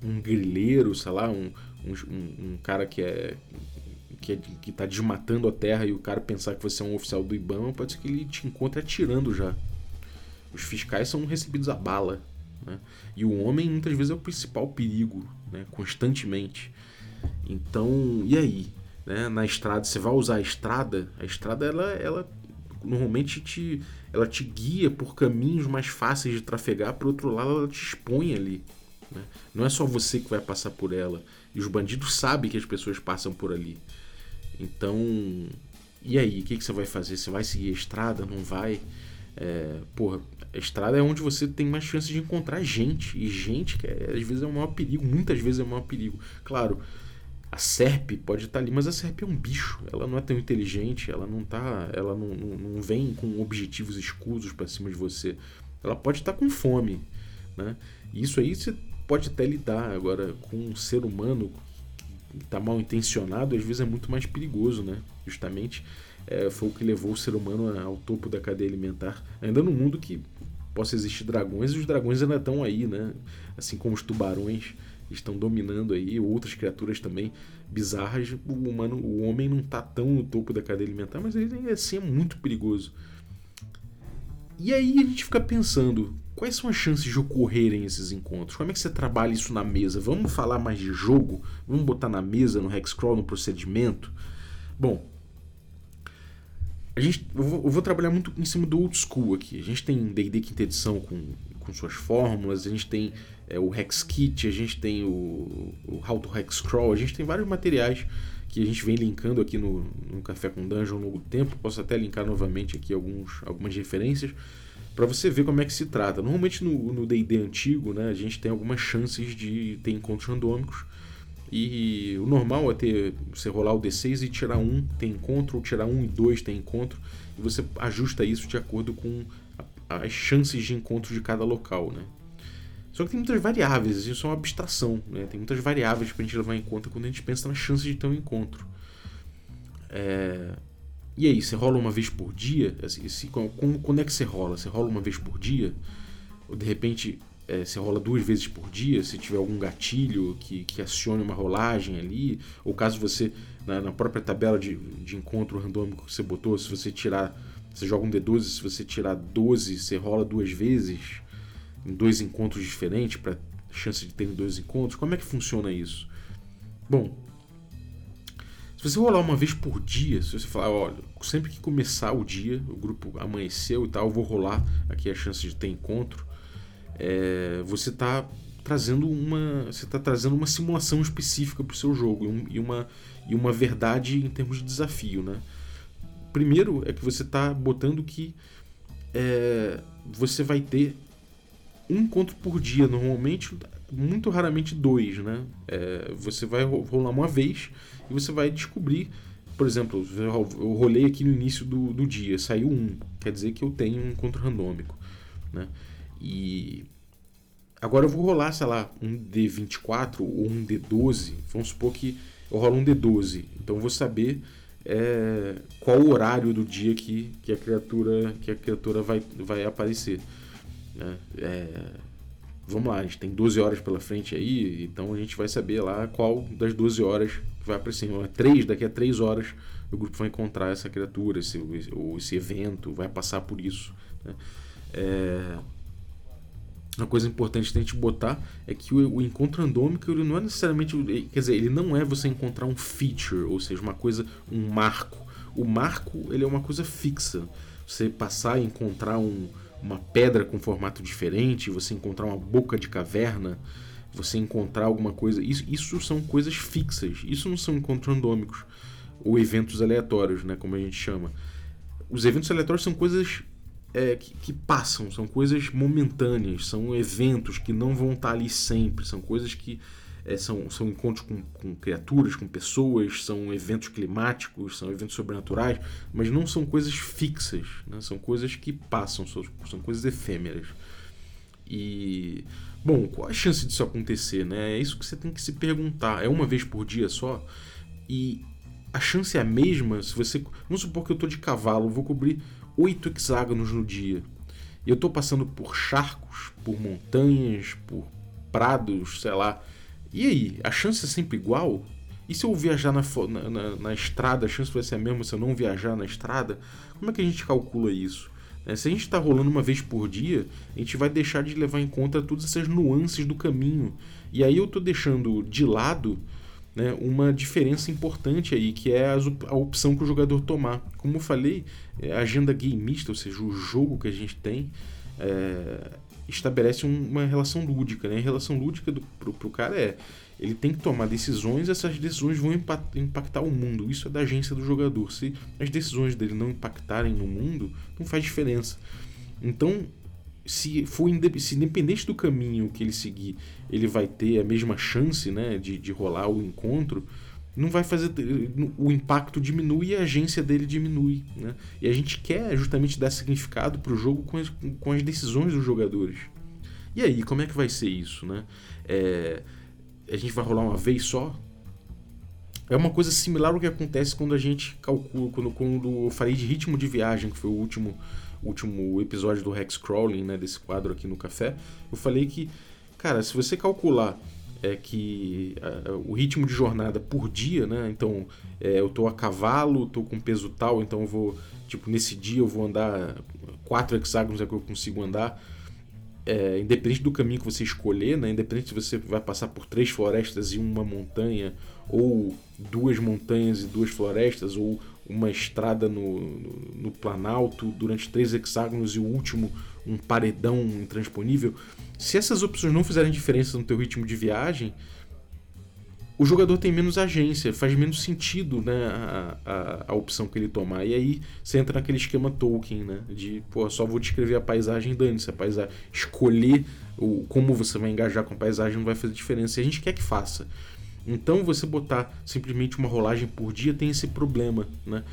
um grileiro, sei lá, um, um, um cara que é que, é, que tá desmatando a terra e o cara pensar que você é um oficial do IBAMA, pode ser que ele te encontre atirando já. Os fiscais são recebidos a bala. Né? E o homem muitas vezes é o principal perigo, né? constantemente. Então, e aí? Né? Na estrada, você vai usar a estrada? A estrada, ela, ela normalmente te, ela te guia por caminhos mais fáceis de trafegar, por outro lado, ela te expõe ali. Né? Não é só você que vai passar por ela. E os bandidos sabem que as pessoas passam por ali. Então, e aí? O que, que você vai fazer? Você vai seguir a estrada? Não vai? É, porra, a estrada é onde você tem mais chance de encontrar gente. E gente que é, às vezes é o maior perigo, muitas vezes é o maior perigo. Claro, a serpe pode estar ali, mas a serpe é um bicho. Ela não é tão inteligente, ela não tá, ela não, não, não vem com objetivos escusos para cima de você. Ela pode estar com fome, né? E isso aí você pode até lidar agora com um ser humano que está mal intencionado, às vezes é muito mais perigoso, né? Justamente é, foi o que levou o ser humano ao topo da cadeia alimentar. Ainda no mundo que possa existir dragões, e os dragões ainda estão aí, né? Assim como os tubarões estão dominando aí, outras criaturas também bizarras. O humano, o homem não está tão no topo da cadeia alimentar, mas ele assim é muito perigoso. E aí a gente fica pensando, quais são as chances de ocorrerem esses encontros? Como é que você trabalha isso na mesa? Vamos falar mais de jogo? Vamos botar na mesa, no hexcrawl, no procedimento? Bom, a gente, eu vou, eu, vou, trabalhar muito em cima do old school aqui. A gente tem D&D quinta edição com, com suas fórmulas, a gente tem é, o Hex Kit, a gente tem o, o How to Hex Crawl, a gente tem vários materiais que a gente vem linkando aqui no, no Café com Dungeon ao longo do tempo. Posso até linkar novamente aqui alguns, algumas referências para você ver como é que se trata. Normalmente no D&D antigo, né, a gente tem algumas chances de ter encontros randômicos e o normal é ter você rolar o D6 e tirar um tem encontro, ou tirar um e dois tem encontro, e você ajusta isso de acordo com as chances de encontro de cada local, né? Só que tem muitas variáveis, isso é uma abstração, né? Tem muitas variáveis para a gente levar em conta quando a gente pensa nas chances de ter um encontro. É... E aí, você rola uma vez por dia? Assim, se, quando é que você rola? Você rola uma vez por dia? Ou de repente é, você rola duas vezes por dia, se tiver algum gatilho que, que acione uma rolagem ali, ou caso você, na, na própria tabela de, de encontro randômico que você botou, se você tirar, você joga um D12, se você tirar 12, você rola duas vezes, em dois encontros diferentes, para chance de ter dois encontros, como é que funciona isso? Bom, se você rolar uma vez por dia, se você falar, olha, sempre que começar o dia, o grupo amanheceu e tal, eu vou rolar aqui a chance de ter encontro, é, você está trazendo uma você está trazendo uma simulação específica para o seu jogo e, uma, e uma verdade em termos de desafio, né? Primeiro é que você está botando que é, você vai ter um encontro por dia, normalmente, muito raramente dois, né? É, você vai rolar uma vez e você vai descobrir, por exemplo, eu rolei aqui no início do, do dia, saiu um, quer dizer que eu tenho um encontro randômico, né? E agora eu vou rolar, sei lá, um D24 ou um D12. Vamos supor que eu rolo um D12. Então eu vou saber é, qual o horário do dia que, que a criatura que a criatura vai, vai aparecer. Né? É, vamos lá, a gente tem 12 horas pela frente aí, então a gente vai saber lá qual das 12 horas vai. Então, é 3, daqui a 3 horas o grupo vai encontrar essa criatura, esse, ou esse evento, vai passar por isso. Né? É, uma coisa importante da gente botar é que o, o, encontro randômico ele não é necessariamente. Quer dizer, ele não é você encontrar um feature, ou seja, uma coisa, um marco. O marco ele é uma coisa fixa. Você passar e encontrar um, uma pedra com formato diferente, você encontrar uma boca de caverna, você encontrar alguma coisa. Isso, isso são coisas fixas. Isso não são encontros randômicos ou eventos aleatórios, né, como a gente chama. Os eventos aleatórios são coisas é, que, que, passam, são coisas momentâneas, são eventos que não vão estar ali sempre, são coisas que é, são, são encontros com, com, criaturas, com pessoas, são eventos climáticos, são eventos sobrenaturais, mas não são coisas fixas, né? são coisas que passam, são, são coisas efêmeras. E, bom, qual a chance disso acontecer? Né? É isso que você tem que se perguntar. É uma vez por dia só? E a chance é a mesma se você. Vamos supor que eu estou de cavalo, vou cobrir oito hexágonos no dia. E eu estou passando por charcos, por montanhas, por prados, sei lá. E aí, a chance é sempre igual? E se eu viajar na, na, na, estrada, a chance vai ser a mesma se eu não viajar na estrada? Como é que a gente calcula isso? É, se a gente está rolando uma vez por dia, a gente vai deixar de levar em conta todas essas nuances do caminho. E aí eu estou deixando de lado né, uma diferença importante aí, que é a opção que o jogador tomar. Como eu falei, é, a agenda gameista, ou seja, o jogo que a gente tem, é, estabelece uma relação lúdica. Né? A relação lúdica do, pro, pro cara é ele tem que tomar decisões essas decisões vão impactar o mundo. Isso é da agência do jogador. Se as decisões dele não impactarem no mundo, não faz diferença. Então, se for se independente do caminho que ele seguir, ele vai ter a mesma chance né, de, de rolar o encontro, não vai fazer. O impacto diminui e a agência dele diminui. Né? E a gente quer justamente dar significado para o jogo com as, com as decisões dos jogadores. E aí, como é que vai ser isso? Né? É, a gente vai rolar uma vez só? É uma coisa similar ao que acontece quando a gente calcula, quando, quando eu falei de ritmo de viagem, que foi o último último episódio do Hex Crawling, né, desse quadro aqui no café, eu falei que, cara, se você calcular é que uh, o ritmo de jornada por dia, né? Então, é, eu tô a cavalo, tô com peso tal, então eu vou, tipo, nesse dia eu vou andar quatro hexágonos é que eu consigo andar. é, independente do caminho que você escolher, né, independente se você vai passar por três florestas e uma montanha, ou duas montanhas e duas florestas, ou uma estrada no, no, no Planalto durante três hexágonos e o último um paredão intransponível, se essas opções não fizerem diferença no teu ritmo de viagem, o jogador tem menos agência, faz menos sentido né, a, a, a, opção que ele tomar. E aí você entra naquele esquema Tolkien, né? De, pô, só vou descrever a paisagem, dane-se. A paisagem, escolher o, como você vai engajar com a paisagem não vai fazer diferença. E a gente quer que faça. Então você botar simplesmente uma rolagem por dia tem esse problema, né?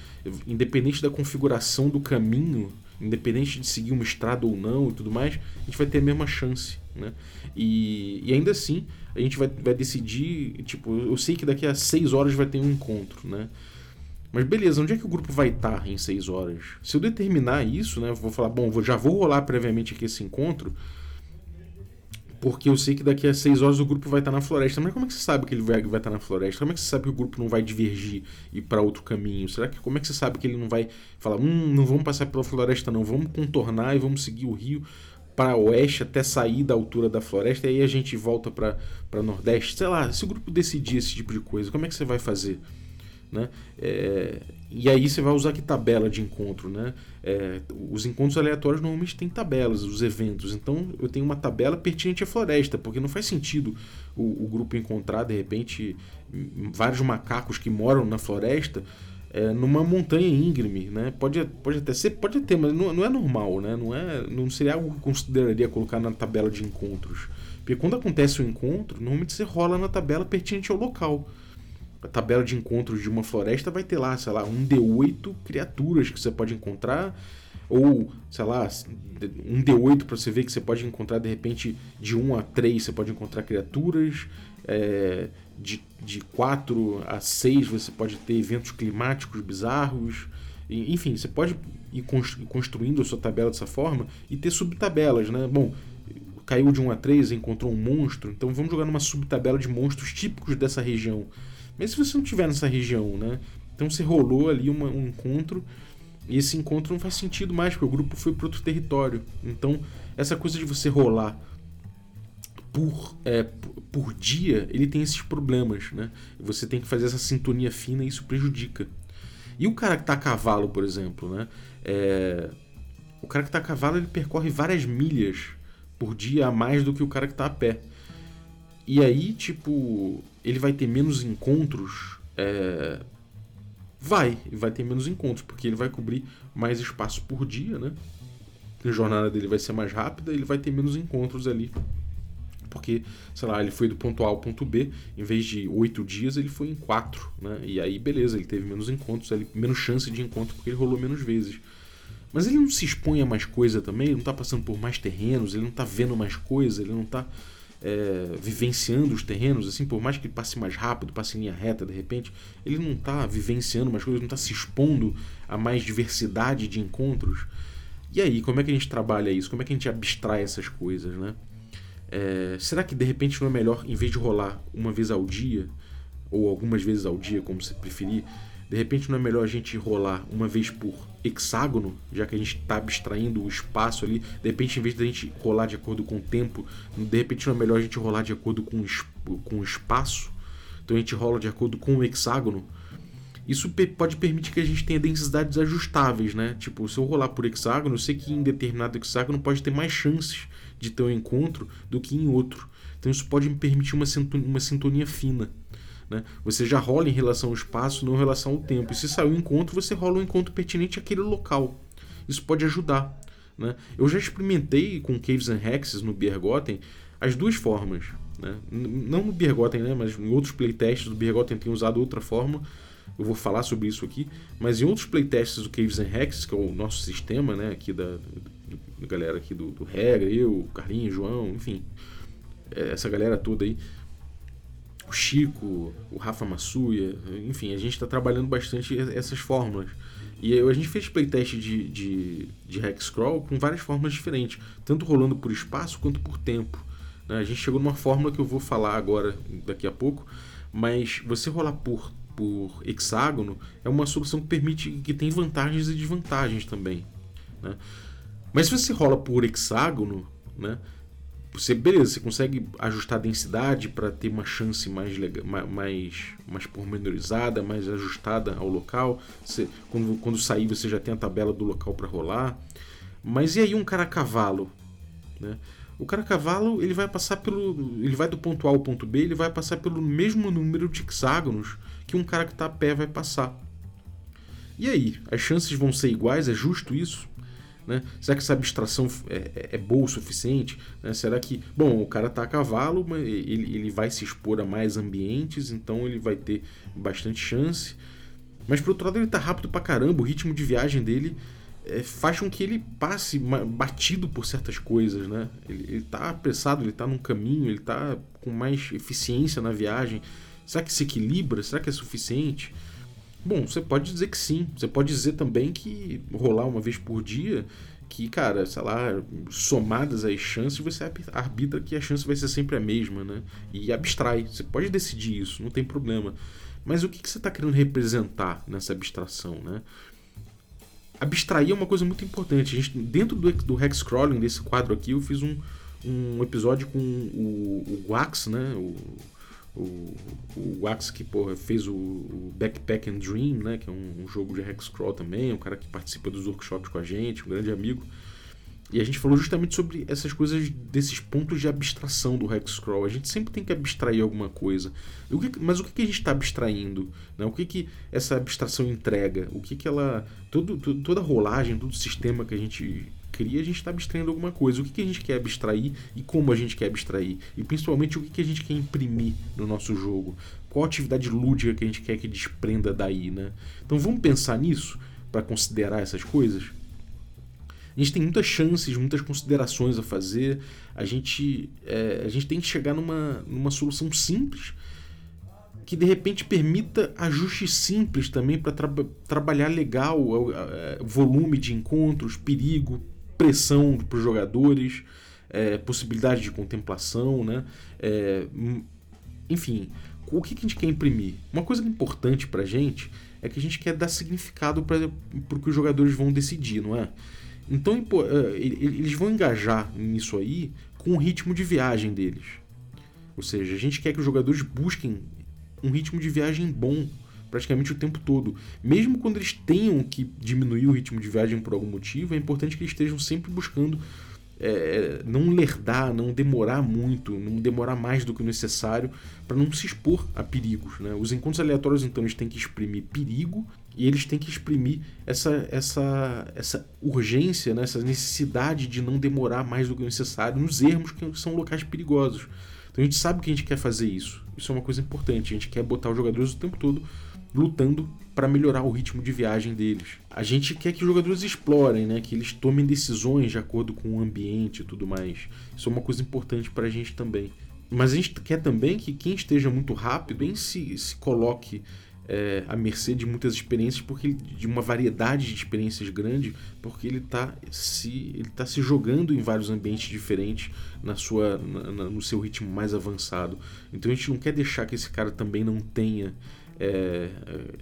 Independente da configuração do caminho, independente de seguir uma estrada ou não e tudo mais, a gente vai ter a mesma chance, né? E, e ainda assim, a gente vai, vai decidir, tipo, eu sei que daqui a seis horas vai ter um encontro, né? Mas beleza, onde é que o grupo vai estar em seis horas? Se eu determinar isso, né, vou falar, bom, já vou rolar previamente aqui esse encontro, porque eu sei que daqui a seis horas o grupo vai estar na floresta. Mas como é que você sabe que ele vai, estar na floresta? Como é que você sabe que o grupo não vai divergir e para outro caminho? Será que como é que você sabe que ele não vai falar, hum, não vamos passar pela floresta não, vamos contornar e vamos seguir o rio para oeste até sair da altura da floresta e aí a gente volta para nordeste? Sei lá, se o grupo decidir esse tipo de coisa, como é que você vai fazer? Né? É, e aí você vai usar que tabela de encontro, né? É, os encontros aleatórios normalmente têm tabelas, os eventos. Então eu tenho uma tabela pertinente à floresta, porque não faz sentido o, o grupo encontrar de repente vários macacos que moram na floresta é, numa montanha íngreme, né? Pode, pode até ser, pode ter, mas não, não é normal, né? Não é, não seria algo que eu consideraria colocar na tabela de encontros, porque quando acontece o um encontro, normalmente você rola na tabela pertinente ao local a tabela de encontros de uma floresta vai ter lá, sei lá, um D8 criaturas que você pode encontrar, ou, sei lá, um D8 para você ver que você pode encontrar de repente de 1 a 3 você pode encontrar criaturas, é, de, de 4 a 6 você pode ter eventos climáticos bizarros, enfim, você pode ir construindo a sua tabela dessa forma e ter subtabelas, né? Bom, caiu de 1 a 3, encontrou um monstro, então vamos jogar numa subtabela de monstros típicos dessa região. Mas se você não estiver nessa região, né? Então você rolou ali uma, um encontro e esse encontro não faz sentido mais, porque o grupo foi para outro território. Então, essa coisa de você rolar por, é, por dia, ele tem esses problemas, né? Você tem que fazer essa sintonia fina e isso prejudica. E o cara que está a cavalo, por exemplo, né? É... O cara que está a cavalo, ele percorre várias milhas por dia a mais do que o cara que está a pé. E aí, tipo, ele vai ter menos encontros. É... Vai, vai ter menos encontros, porque ele vai cobrir mais espaço por dia, né? A jornada dele vai ser mais rápida, ele vai ter menos encontros ali. Porque, sei lá, ele foi do ponto A ao ponto B, em vez de oito dias, ele foi em quatro, né? E aí, beleza, ele teve menos encontros, ele, menos chance de encontro, porque ele rolou menos vezes. Mas ele não se expõe a mais coisa também, ele não tá passando por mais terrenos, ele não tá vendo mais coisa, ele não tá é, vivenciando os terrenos, assim, por mais que ele passe mais rápido, passe em linha reta de repente, ele não está vivenciando mais coisas, não está se expondo a mais diversidade de encontros. E aí, como é que a gente trabalha isso? Como é que a gente abstrai essas coisas, né? É, será que de repente não é melhor, em vez de rolar uma vez ao dia, ou algumas vezes ao dia, como você preferir, de repente não é melhor a gente rolar uma vez por hexágono, já que a gente está abstraindo o espaço ali. De repente, em vez de a gente rolar de acordo com o tempo, de repente não é melhor a gente rolar de acordo com, com o espaço. Então a gente rola de acordo com o hexágono. Isso pode permitir que a gente tenha densidades ajustáveis, né? Tipo, se eu rolar por hexágono, eu sei que em determinado hexágono pode ter mais chances de ter um encontro do que em outro. Então isso pode me permitir uma sintonia, uma sintonia fina. Né? Você já rola em relação ao espaço, não em relação ao tempo. E se sair um encontro, você rola um encontro pertinente àquele local. Isso pode ajudar. Né? Eu já experimentei com Caves and Hexes no Biergotten as duas formas. Né? Não no Biergotten, né? mas em outros playtests do Biergotten tem usado outra forma. Eu vou falar sobre isso aqui. Mas em outros playtests do Caves and Hexes, que é o nosso sistema né? aqui da, da galera aqui do, do Regra, eu, Carlinhos, João, enfim, é, essa galera toda aí o Chico, o Rafa Massuia, enfim, a gente está trabalhando bastante essas fórmulas. E a gente fez playtest de, de, de Hexcrawl com várias fórmulas diferentes, tanto rolando por espaço quanto por tempo. Né? A gente chegou numa fórmula que eu vou falar agora, daqui a pouco, mas você rolar por, por hexágono é uma solução que permite que tem vantagens e desvantagens também. Né? Mas se você rola por hexágono, né, você beleza, você consegue ajustar a densidade para ter uma chance mais mais mais pormenorizada, mais ajustada ao local. Você, quando, quando sair você já tem a tabela do local para rolar. Mas e aí um cara a cavalo, né? O cara a cavalo ele vai passar pelo, ele vai do ponto A ao ponto B, ele vai passar pelo mesmo número de hexágonos que um cara que está a pé vai passar. E aí, as chances vão ser iguais? É justo isso? Né? Será que essa abstração é, é, é boa o suficiente? Né? Será que, bom, o cara está a cavalo, mas ele, ele vai se expor a mais ambientes, então ele vai ter bastante chance. Mas por outro lado, ele está rápido pra caramba, o ritmo de viagem dele é, faz com que ele passe batido por certas coisas, né? Ele, está apressado, ele está num caminho, ele está com mais eficiência na viagem. Será que se equilibra? Será que é suficiente? Bom, você pode dizer que sim. Você pode dizer também que rolar uma vez por dia, que, cara, sei lá, somadas as chances, você arbitra que a chance vai ser sempre a mesma, né? E abstrai. Você pode decidir isso, não tem problema. Mas o que, você está querendo representar nessa abstração, né? Abstrair é uma coisa muito importante. A gente, dentro do, do Hexcrawling, desse quadro aqui, eu fiz um, um episódio com o, o Wax, né? O, o, o Wax que porra, fez o, o, Backpack and Dream, né, que é um, um jogo de Hexcrawl também, é um cara que participa dos workshops com a gente, um grande amigo. E a gente falou justamente sobre essas coisas, desses pontos de abstração do Hexcrawl. A gente sempre tem que abstrair alguma coisa. O que, mas o que, a gente está abstraindo? Né? O que, que essa abstração entrega? O que, que ela. Todo, toda a rolagem, todo o sistema que a gente cria, a gente está abstraindo alguma coisa. O que, que a gente quer abstrair e como a gente quer abstrair. E principalmente o que, que a gente quer imprimir no nosso jogo. Qual atividade lúdica que a gente quer que desprenda daí, né? Então vamos pensar nisso para considerar essas coisas. A gente tem muitas chances, muitas considerações a fazer. A gente, é, a gente tem que chegar numa, numa solução simples que de repente permita ajustes simples também para tra trabalhar legal o volume de encontros, perigo, pressão para os jogadores, é, possibilidade de contemplação, né? É, enfim, o que, que, a gente quer imprimir? Uma coisa importante para a gente é que a gente quer dar significado para o que os jogadores vão decidir, não é? Então é, eles vão engajar nisso aí com o ritmo de viagem deles. Ou seja, a gente quer que os jogadores busquem um ritmo de viagem bom praticamente o tempo todo. Mesmo quando eles tenham que diminuir o ritmo de viagem por algum motivo, é importante que eles estejam sempre buscando é, não lerdar, não demorar muito, não demorar mais do que necessário para não se expor a perigos. Né? Os encontros aleatórios, então, eles têm que exprimir perigo e eles têm que exprimir essa, essa, essa urgência, né? essa necessidade de não demorar mais do que necessário nos ermos que são locais perigosos. Então a gente sabe que a gente quer fazer isso. Isso é uma coisa importante. A gente quer botar os jogadores o tempo todo lutando para melhorar o ritmo de viagem deles. A gente quer que os jogadores explorem, né? que eles tomem decisões de acordo com o ambiente e tudo mais. Isso é uma coisa importante para a gente também. Mas a gente quer também que quem esteja muito rápido bem se, se coloque é, à mercê de muitas experiências, porque de uma variedade de experiências grande, porque ele está se, ele tá se jogando em vários ambientes diferentes na sua, na, no seu ritmo mais avançado. Então a gente não quer deixar que esse cara também não tenha é,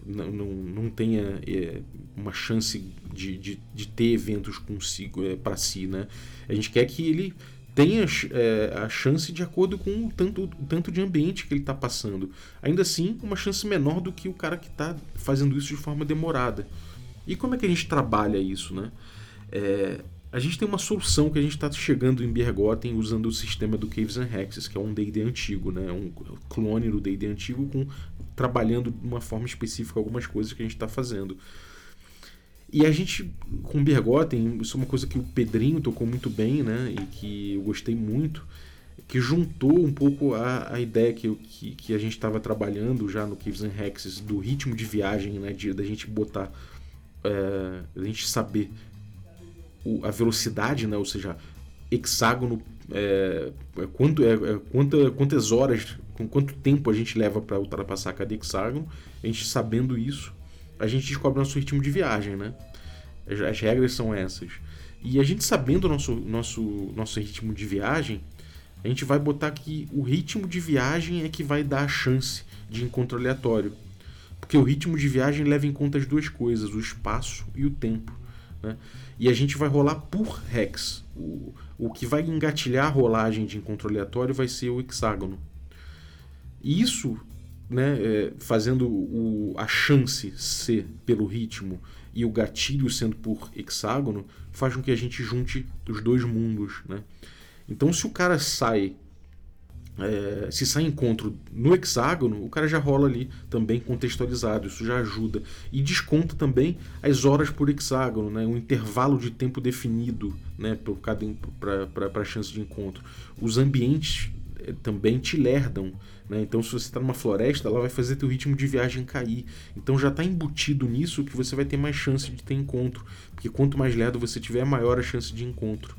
não, não, não, tenha é, uma chance de, de, de, ter eventos consigo é, para si, né? A gente quer que ele tenha é, a chance de acordo com o tanto, o tanto de ambiente que ele está passando. Ainda assim, uma chance menor do que o cara que está fazendo isso de forma demorada. E como é que a gente trabalha isso, né? A gente tem uma solução que a gente está chegando em Bergotten usando o sistema do Caves and Hexes, que é um D&D antigo, né? um clone do D&D antigo com trabalhando de uma forma específica algumas coisas que a gente está fazendo. E a gente, com Bergotten, isso é uma coisa que o Pedrinho tocou muito bem, né? E que eu gostei muito, que juntou um pouco a, a ideia que, que, que a gente estava trabalhando já no Caves and Hexes, do ritmo de viagem, né? De, da gente botar, é, da gente saber o, a velocidade, né? Ou seja, hexágono, é, é quanto, é, é, quanta, quantas horas, com quanto tempo a gente leva para ultrapassar cada hexágono, a gente sabendo isso, a gente descobre nosso ritmo de viagem, né? As, as regras são essas. E a gente sabendo nosso, nosso, nosso ritmo de viagem, a gente vai botar que o ritmo de viagem é que vai dar a chance de encontro aleatório. Porque o ritmo de viagem leva em conta as duas coisas, o espaço e o tempo. Né? E a gente vai rolar por hex. O, o que vai engatilhar a rolagem de encontro aleatório vai ser o hexágono. Isso, né, é, fazendo o, a chance ser pelo ritmo e o gatilho sendo por hexágono, faz com que a gente junte os dois mundos. Né? Então, se o cara sai é, se sai encontro no hexágono, o cara já rola ali também contextualizado, isso já ajuda. E desconta também as horas por hexágono, né, um intervalo de tempo definido né, para a chance de encontro. Os ambientes é, também te lerdam. Né? Então, se você está numa floresta, ela vai fazer teu ritmo de viagem cair. Então, já está embutido nisso que você vai ter mais chance de ter encontro. Porque quanto mais lerdo você tiver, maior a chance de encontro.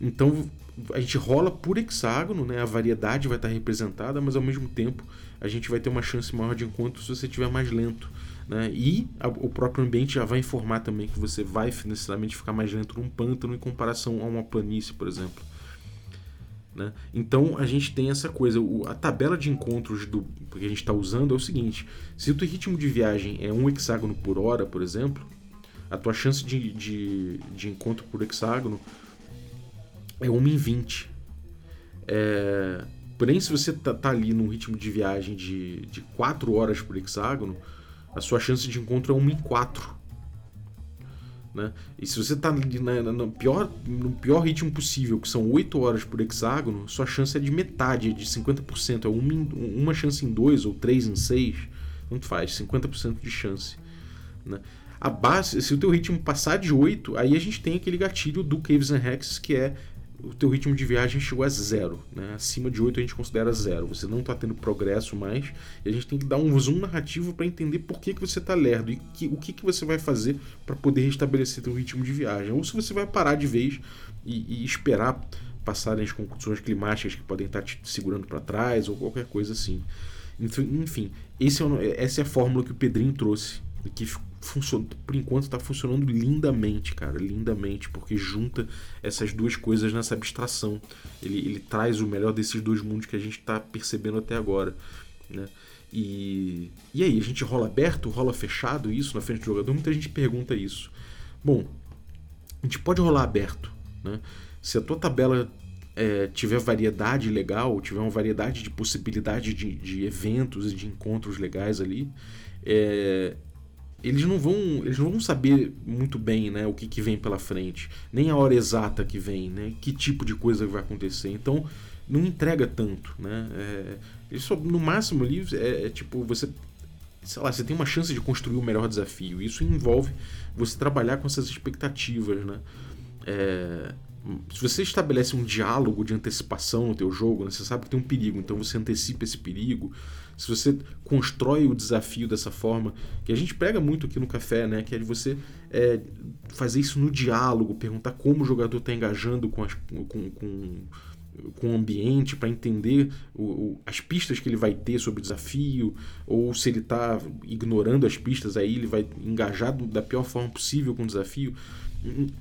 Então, a gente rola por hexágono, né? A variedade vai estar representada, mas ao mesmo tempo a gente vai ter uma chance maior de encontro se você estiver mais lento. Né? E a, o próprio ambiente já vai informar também que você vai necessariamente ficar mais lento num pântano em comparação a uma planície, por exemplo. Né? Então a gente tem essa coisa, o, a tabela de encontros do que a gente está usando é o seguinte: se o teu ritmo de viagem é um hexágono por hora, por exemplo, a tua chance de, de, de encontro por hexágono é 1 em 20. É, porém, se você tá, tá, ali num ritmo de viagem de, de 4 horas por hexágono, a sua chance de encontro é 1 em 4. Né? E se você está no pior, no pior ritmo possível, que são 8 horas por hexágono, sua chance é de metade, é de 50%. É uma, uma chance em 2 ou 3 em 6, tanto faz, 50% de chance. Né? A base, se o teu ritmo passar de 8, aí a gente tem aquele gatilho do Caves and Hexes, que é o teu ritmo de viagem chegou a zero. Né? Acima de 8 a gente considera zero. Você não está tendo progresso mais. E a gente tem que dar um zoom narrativo para entender por que, que você está lerdo e que, o que, que você vai fazer para poder restabelecer teu ritmo de viagem. Ou se você vai parar de vez e, e esperar passarem as condições climáticas que podem estar tá te segurando para trás ou qualquer coisa assim. Enfim, é, essa é a fórmula que o Pedrinho trouxe que por enquanto está funcionando lindamente, cara, lindamente, porque junta essas duas coisas nessa abstração. Ele, ele traz o melhor desses dois mundos que a gente está percebendo até agora, né? E, e aí, a gente rola aberto, rola fechado isso na frente do jogador? Muita gente pergunta isso. Bom, a gente pode rolar aberto, né? Se a tua tabela é, tiver variedade legal, tiver uma variedade de possibilidade de, de eventos e de encontros legais ali, é, eles não vão eles não vão saber muito bem né, o que, que vem pela frente, nem a hora exata que vem, né, que tipo de coisa vai acontecer. Então não entrega tanto. Né? É, no máximo ali é, é, tipo você. Sei lá, você tem uma chance de construir o melhor desafio. Isso envolve você trabalhar com essas expectativas. Né? É, se você estabelece um diálogo de antecipação no teu jogo, né, você sabe que tem um perigo, então você antecipa esse perigo se você constrói o desafio dessa forma, que a gente pega muito aqui no café, né? Que é de você é, fazer isso no diálogo, perguntar como o jogador está engajando com, as, com, com, com o ambiente para entender o, o, as pistas que ele vai ter sobre o desafio, ou se ele está ignorando as pistas, aí ele vai engajar da pior forma possível com o desafio.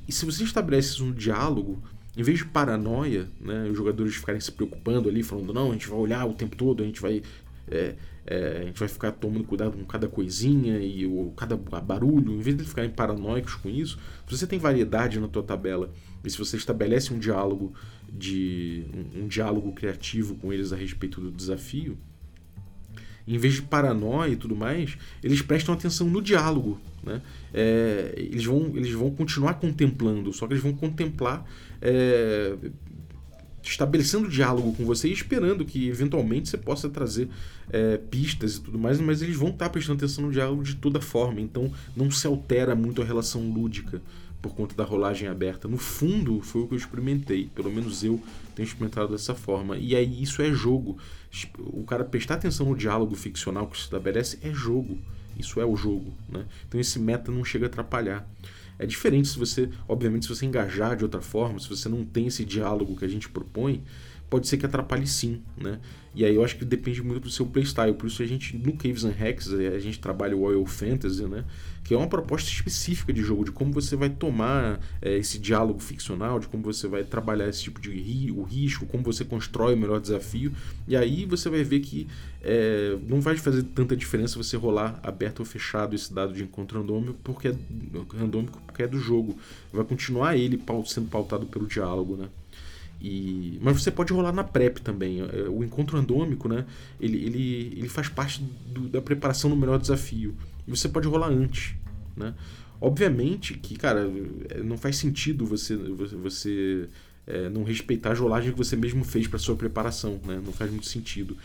E se você estabelece isso no diálogo, em vez de paranoia, né, os jogadores ficarem se preocupando ali, falando, não, a gente vai olhar o tempo todo, a gente vai é, é, a gente vai ficar tomando cuidado com cada coisinha e o, cada barulho, em vez de ficarem paranoicos com isso, se você tem variedade na tua tabela e se você estabelece um diálogo de um, um diálogo criativo com eles a respeito do desafio, em vez de paranoia e tudo mais, eles prestam atenção no diálogo. Né? É, eles, vão, eles vão continuar contemplando, só que eles vão contemplar é, estabelecendo diálogo com você e esperando que eventualmente você possa trazer é, pistas e tudo mais, mas eles vão estar prestando atenção no diálogo de toda forma, então não se altera muito a relação lúdica por conta da rolagem aberta. No fundo, foi o que eu experimentei, pelo menos eu tenho experimentado dessa forma. E aí isso é jogo. O cara prestar atenção no diálogo ficcional que se estabelece é jogo. Isso é o jogo, né? Então esse meta não chega a atrapalhar. É diferente se você, obviamente, se você engajar de outra forma, se você não tem esse diálogo que a gente propõe, pode ser que atrapalhe sim, né? E aí eu acho que depende muito do seu playstyle. Por isso a gente, no Caves and Hacks, a gente trabalha o Oil Fantasy, né? Que é uma proposta específica de jogo, de como você vai tomar é, esse diálogo ficcional, de como você vai trabalhar esse tipo de ri, o risco, como você constrói o melhor desafio. E aí você vai ver que é, não vai fazer tanta diferença você rolar aberto ou fechado esse dado de encontro randômico porque é, randômico porque é do jogo. Vai continuar ele sendo pautado pelo diálogo, né? E, mas você pode rolar na PrEP também. É, o encontro randômico, né? Ele, ele, ele faz parte do, da preparação no melhor desafio. E você pode rolar antes, né? Obviamente que, cara, é, não faz sentido você, você, você é, não respeitar a rolagem que você mesmo fez para sua preparação, né? Não faz muito sentido.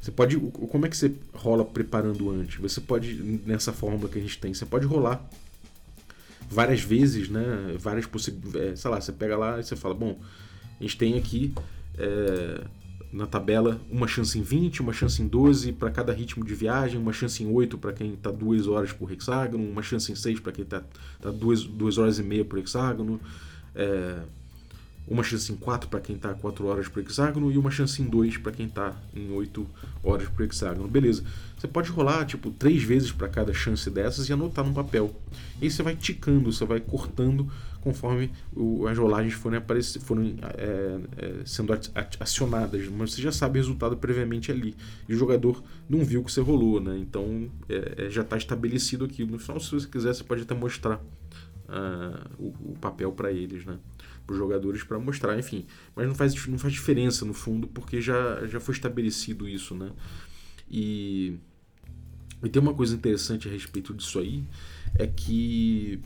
Você pode, como é que você rola preparando antes? Você pode nessa fórmula que a gente tem, você pode rolar várias vezes, né? Várias possibilidades, sei lá, você pega lá e você fala, bom, a gente tem aqui é, na tabela uma chance em 20, uma chance em 12 para cada ritmo de viagem, uma chance em 8 para quem está 2 horas por hexágono, uma chance em 6 para quem está 2 tá 2 horas e meia por hexágono, é, uma chance em 4 para quem está 4 horas por hexágono e uma chance em 2 para quem está em 8 horas por hexágono. Beleza. Você pode rolar tipo 3 vezes para cada chance dessas e anotar no papel. E aí você vai ticando, você vai cortando conforme o, as rolagens forem, foram é, é, sendo acionadas, mas você já sabe o resultado previamente ali. E o jogador não viu que você rolou, né? Então é, é já está estabelecido aqui. No final, se você quiser, você pode até mostrar uh, o, o, papel para eles, né? Para os jogadores para mostrar, enfim. Mas não faz, não faz diferença no fundo, porque já, já foi estabelecido isso, né? E, e tem uma coisa interessante a respeito disso aí, é que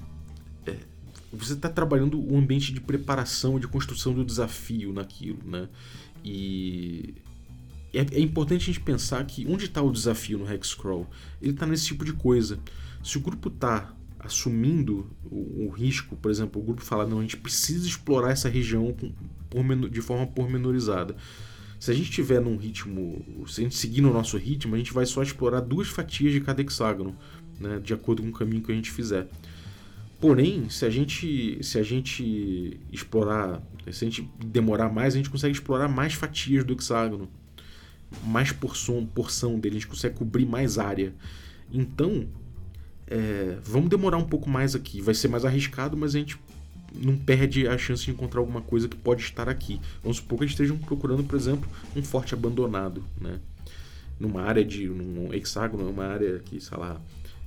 você está trabalhando um ambiente de preparação, de construção do desafio naquilo, né? E é, é importante a gente pensar que onde está o desafio no Hexcrawl? Ele está nesse tipo de coisa. Se o grupo está assumindo o, o, risco, por exemplo, o grupo fala, não, a gente precisa explorar essa região com, de forma pormenorizada. Se a gente estiver num ritmo, se a gente seguir no nosso ritmo, a gente vai só explorar duas fatias de cada hexágono, né, de acordo com o caminho que a gente fizer. Porém, se a gente se a gente explorar, se a gente demorar mais, a gente consegue explorar mais fatias do hexágono, mais porção, porção dele, a gente consegue cobrir mais área. Então, é, vamos demorar um pouco mais aqui. Vai ser mais arriscado, mas a gente não perde a chance de encontrar alguma coisa que pode estar aqui. Vamos supor que eles estejam procurando, por exemplo, um forte abandonado, né? Numa área de um hexágono, uma área que, sei lá,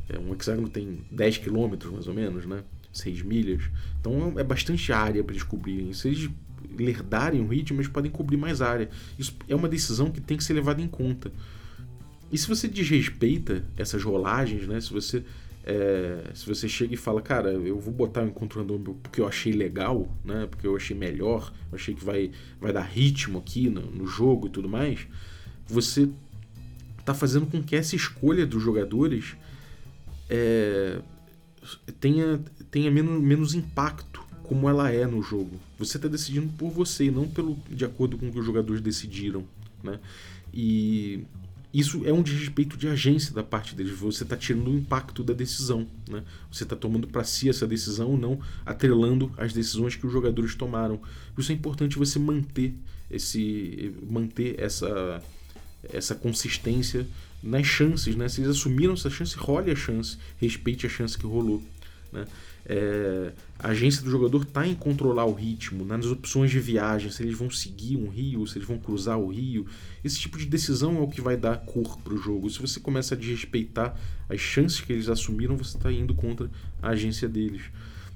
é, um hexágono tem 10 quilômetros mais ou menos, né? 6 milhas. Então é bastante área para descobrirem. Se eles lerdarem o ritmo, eles podem cobrir mais área. Isso é uma decisão que tem que ser levada em conta. E se você desrespeita essas rolagens, né? Se você é, se você chega e fala, cara, eu vou botar o encontro randômico porque eu achei legal, né? Porque eu achei melhor, eu achei que vai, vai dar ritmo aqui no, no jogo e tudo mais, você está fazendo com que essa escolha dos jogadores é, tenha, tenha menos, menos impacto como ela é no jogo. Você está decidindo por você, não pelo de acordo com o que os jogadores decidiram, né? E isso é um desrespeito de agência da parte deles. Você está tirando o impacto da decisão, né? Você está tomando para si essa decisão, não atrelando as decisões que os jogadores tomaram. Isso é importante você manter esse, manter essa, essa consistência nas chances, né? Se eles assumiram essa chance, role a chance, respeite a chance que rolou. Né? É, a agência do jogador está em controlar o ritmo, nas opções de viagem, se eles vão seguir um rio, se eles vão cruzar o rio. Esse tipo de decisão é o que vai dar cor para o jogo. Se você começa a desrespeitar as chances que eles assumiram, você está indo contra a agência deles.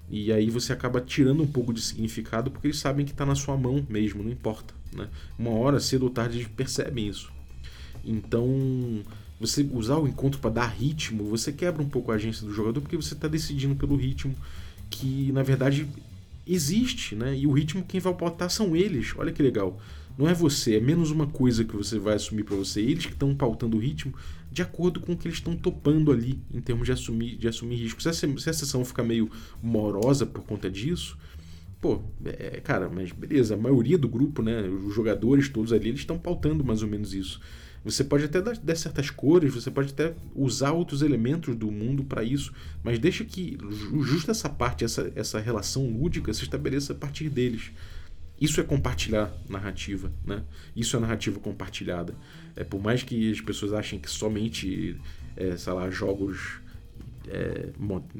E aí você acaba tirando um pouco de significado porque eles sabem que está na sua mão mesmo, não importa. Né? Uma hora, cedo ou tarde, eles percebem isso. Então, você usar o encontro para dar ritmo, você quebra um pouco a agência do jogador porque você está decidindo pelo ritmo que na verdade existe, né? E o ritmo quem vai pautar são eles. Olha que legal. Não é você, é menos uma coisa que você vai assumir para você. Eles que estão pautando o ritmo de acordo com o que eles estão topando ali em termos de assumir, de assumir risco. Se a, se a sessão ficar meio morosa por conta disso, pô, é, cara, mas beleza, a maioria do grupo, né, os jogadores todos ali, eles estão pautando mais ou menos isso. Você pode até dar, dar certas cores, você pode até usar outros elementos do mundo para isso, mas deixa que justo essa parte, essa, essa relação lúdica se estabeleça a partir deles. Isso é compartilhar narrativa, né? Isso é narrativa compartilhada. É, por mais que as pessoas achem que somente, é, sei lá, jogos, é,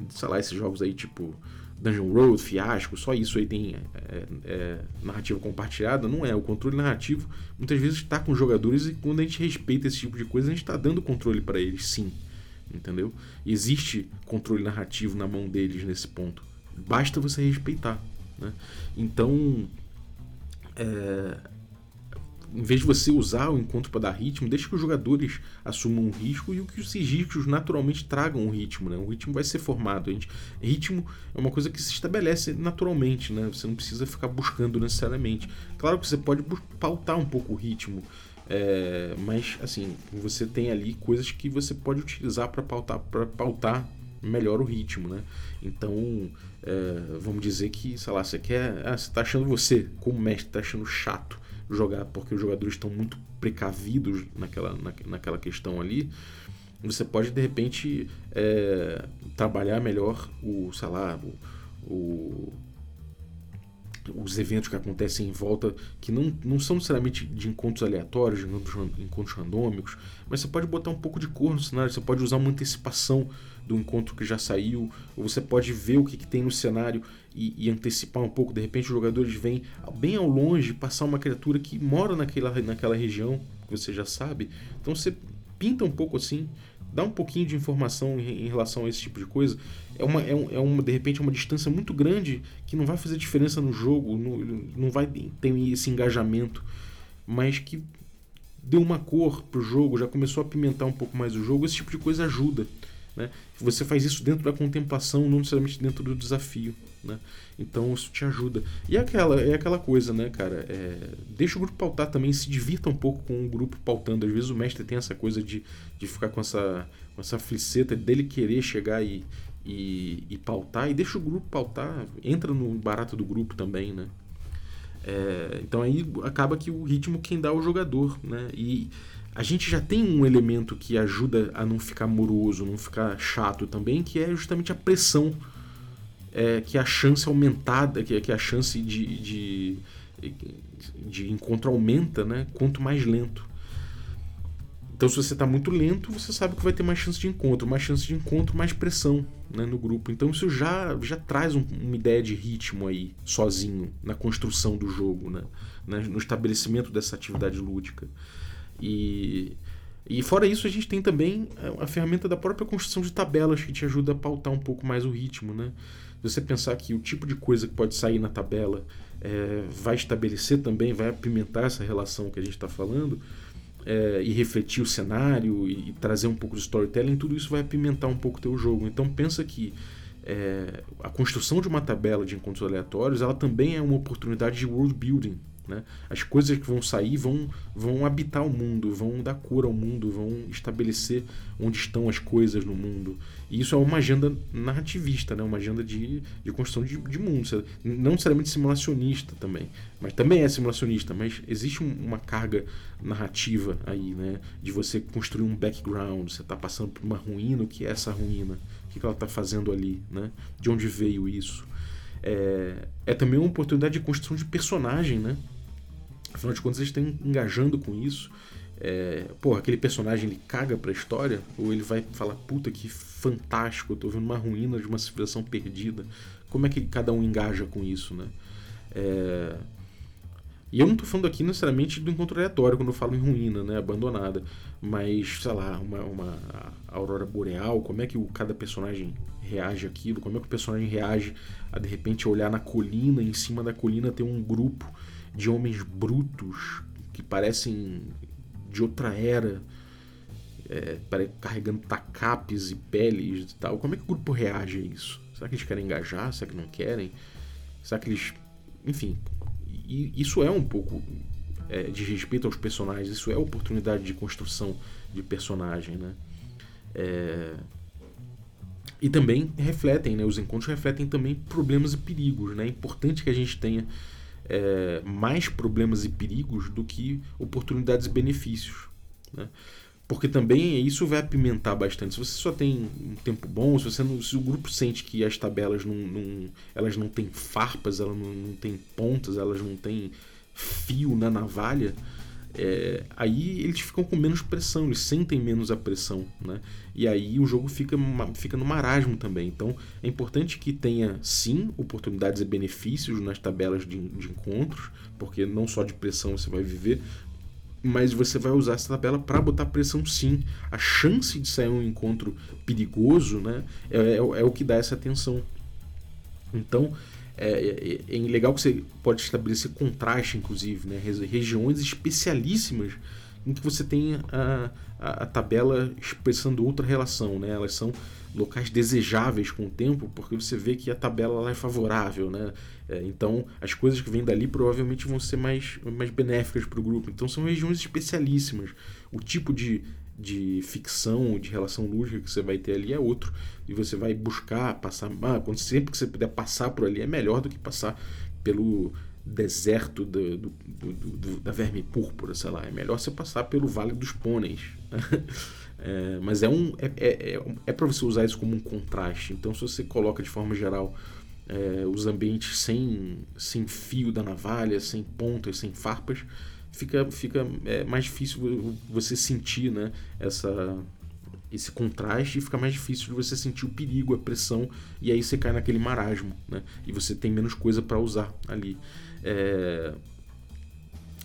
sei lá, esses jogos aí tipo Dungeon Road, Fiasco, só isso aí tem é, é, narrativa compartilhada, não é. O controle narrativo muitas vezes está com os jogadores e quando a gente respeita esse tipo de coisa, a gente está dando controle para eles, sim. Entendeu? Existe controle narrativo na mão deles nesse ponto. Basta você respeitar. Né? Então, é, em vez de você usar o encontro para dar ritmo, deixe que os jogadores assumam um risco e que os riscos naturalmente tragam um ritmo. Né? O ritmo vai ser formado. A gente, ritmo é uma coisa que se estabelece naturalmente, né? você não precisa ficar buscando necessariamente. Claro que você pode pautar um pouco o ritmo, é, mas assim você tem ali coisas que você pode utilizar para pautar, para pautar melhor o ritmo. Né? Então, é, vamos dizer que, sei lá, você quer. Ah, você está achando você, como mestre, está achando chato jogar porque os jogadores estão muito precavidos naquela, na, naquela questão ali, você pode de repente é, trabalhar melhor o, sei lá, o, o, os eventos que acontecem em volta, que não, não são necessariamente de encontros aleatórios, de encontros randômicos, mas você pode botar um pouco de cor no cenário, você pode usar uma antecipação do encontro que já saiu, ou você pode ver o que, que tem no cenário e, e, antecipar um pouco. De repente, os jogadores vêm bem ao longe passar uma criatura que mora naquela, naquela região, que você já sabe. Então você pinta um pouco assim, dá um pouquinho de informação em, relação a esse tipo de coisa. É uma, é, um, é uma, de repente, uma distância muito grande que não vai fazer diferença no jogo, não, não vai ter esse engajamento, mas que deu uma cor pro jogo, já começou a pimentar um pouco mais o jogo. Esse tipo de coisa ajuda. Né? Você faz isso dentro da contemplação, não necessariamente dentro do desafio. Né? Então isso te ajuda. E é aquela, é aquela coisa, né, cara? É, deixa o grupo pautar também, se divirta um pouco com o grupo pautando. Às vezes o mestre tem essa coisa de, de ficar com essa, com essa fliceta dele querer chegar e, e, e pautar, e deixa o grupo pautar, entra no barato do grupo também, né? É, então aí acaba que o ritmo quem dá é o jogador, né? E a gente já tem um elemento que ajuda a não ficar moroso, não ficar chato também, que é justamente a pressão, é, que a chance aumentada, que, que a chance de, de, de encontro aumenta, né? Quanto mais lento. Então, se você está muito lento, você sabe que vai ter mais chance de encontro, mais chance de encontro, mais pressão né, no grupo. Então, isso já, já traz um, uma ideia de ritmo aí, sozinho, na construção do jogo, né, no estabelecimento dessa atividade lúdica. E, e fora isso, a gente tem também a ferramenta da própria construção de tabelas que te ajuda a pautar um pouco mais o ritmo, né? Você pensar que o tipo de coisa que pode sair na tabela é, vai estabelecer também, vai apimentar essa relação que a gente está falando é, e refletir o cenário e, e, trazer um pouco de storytelling, tudo isso vai apimentar um pouco o teu jogo. Então pensa que é, a construção de uma tabela de encontros aleatórios, ela também é uma oportunidade de world building, né? As coisas que vão sair vão, vão habitar o mundo, vão dar cor ao mundo, vão estabelecer onde estão as coisas no mundo. E isso é uma agenda narrativista, né? uma agenda de, de construção de, de mundo. Não necessariamente simulacionista também, mas também é simulacionista, mas existe uma carga narrativa aí, né? de você construir um background. Você está passando por uma ruína, o que é essa ruína? O que ela está fazendo ali? Né? De onde veio isso? É, é também uma oportunidade de construção de personagem, né? Afinal de contas, eles estão engajando com isso. É, pô, aquele personagem ele caga pra história, ou ele vai falar, puta que fantástico, eu tô vendo uma ruína de uma civilização perdida. Como é que cada um engaja com isso, né? É... E eu não tô falando aqui necessariamente do encontro aleatório quando eu falo em ruína, né, abandonada, mas, sei lá, uma, uma aurora boreal, como é que o, cada personagem reage àquilo, como é que o personagem reage a de repente olhar na colina, em cima da colina ter um grupo de homens brutos que parecem de outra era, é, carregando tacapes e peles e tal. Como é que o grupo reage a isso? Será que eles querem engajar? Será que não querem? Será que eles. Enfim, isso é um pouco é, de respeito aos personagens, isso é oportunidade de construção de personagem, né? É... E também refletem, né? Os encontros refletem também problemas e perigos, né? É importante que a gente tenha é, mais problemas e perigos do que oportunidades e benefícios. Né? porque também isso vai apimentar bastante. Se você só tem um tempo bom, se, você não, se o grupo sente que as tabelas não, não elas não têm farpas, elas não, não têm pontas, elas não têm fio na navalha, é, aí eles ficam com menos pressão, eles sentem menos a pressão, né? E aí o jogo fica, fica no marasmo também. Então é importante que tenha sim oportunidades e benefícios nas tabelas de, de encontros, porque não só de pressão você vai viver, mas você vai usar essa tabela para botar pressão sim. A chance de sair um encontro perigoso né, é, é, é o que dá essa tensão. Então, é, é, é, legal que você pode estabelecer contraste, inclusive, né, regiões especialíssimas em que você tem a, a, a, tabela expressando outra relação. Né, elas são locais desejáveis com o tempo, porque você vê que a tabela é favorável, né? É, então, as coisas que vêm dali provavelmente vão ser mais, mais benéficas para o grupo. Então, são regiões especialíssimas. O tipo de, de ficção, de relação lúdica que você vai ter ali é outro. E você vai buscar passar. Ah, quando, sempre que você puder passar por ali, é melhor do que passar pelo deserto do, do, do, da verme púrpura, sei lá. É melhor você passar pelo Vale dos Pôneis. É, mas é um é, é, é, é para você usar isso como um contraste. Então, se você coloca de forma geral é, os ambientes sem, sem fio da navalha, sem pontas, sem farpas, fica, fica é, mais difícil você sentir né, essa, esse contraste e fica mais difícil de você sentir o perigo, a pressão, e aí você cai naquele marasmo, né? E você tem menos coisa para usar ali. É...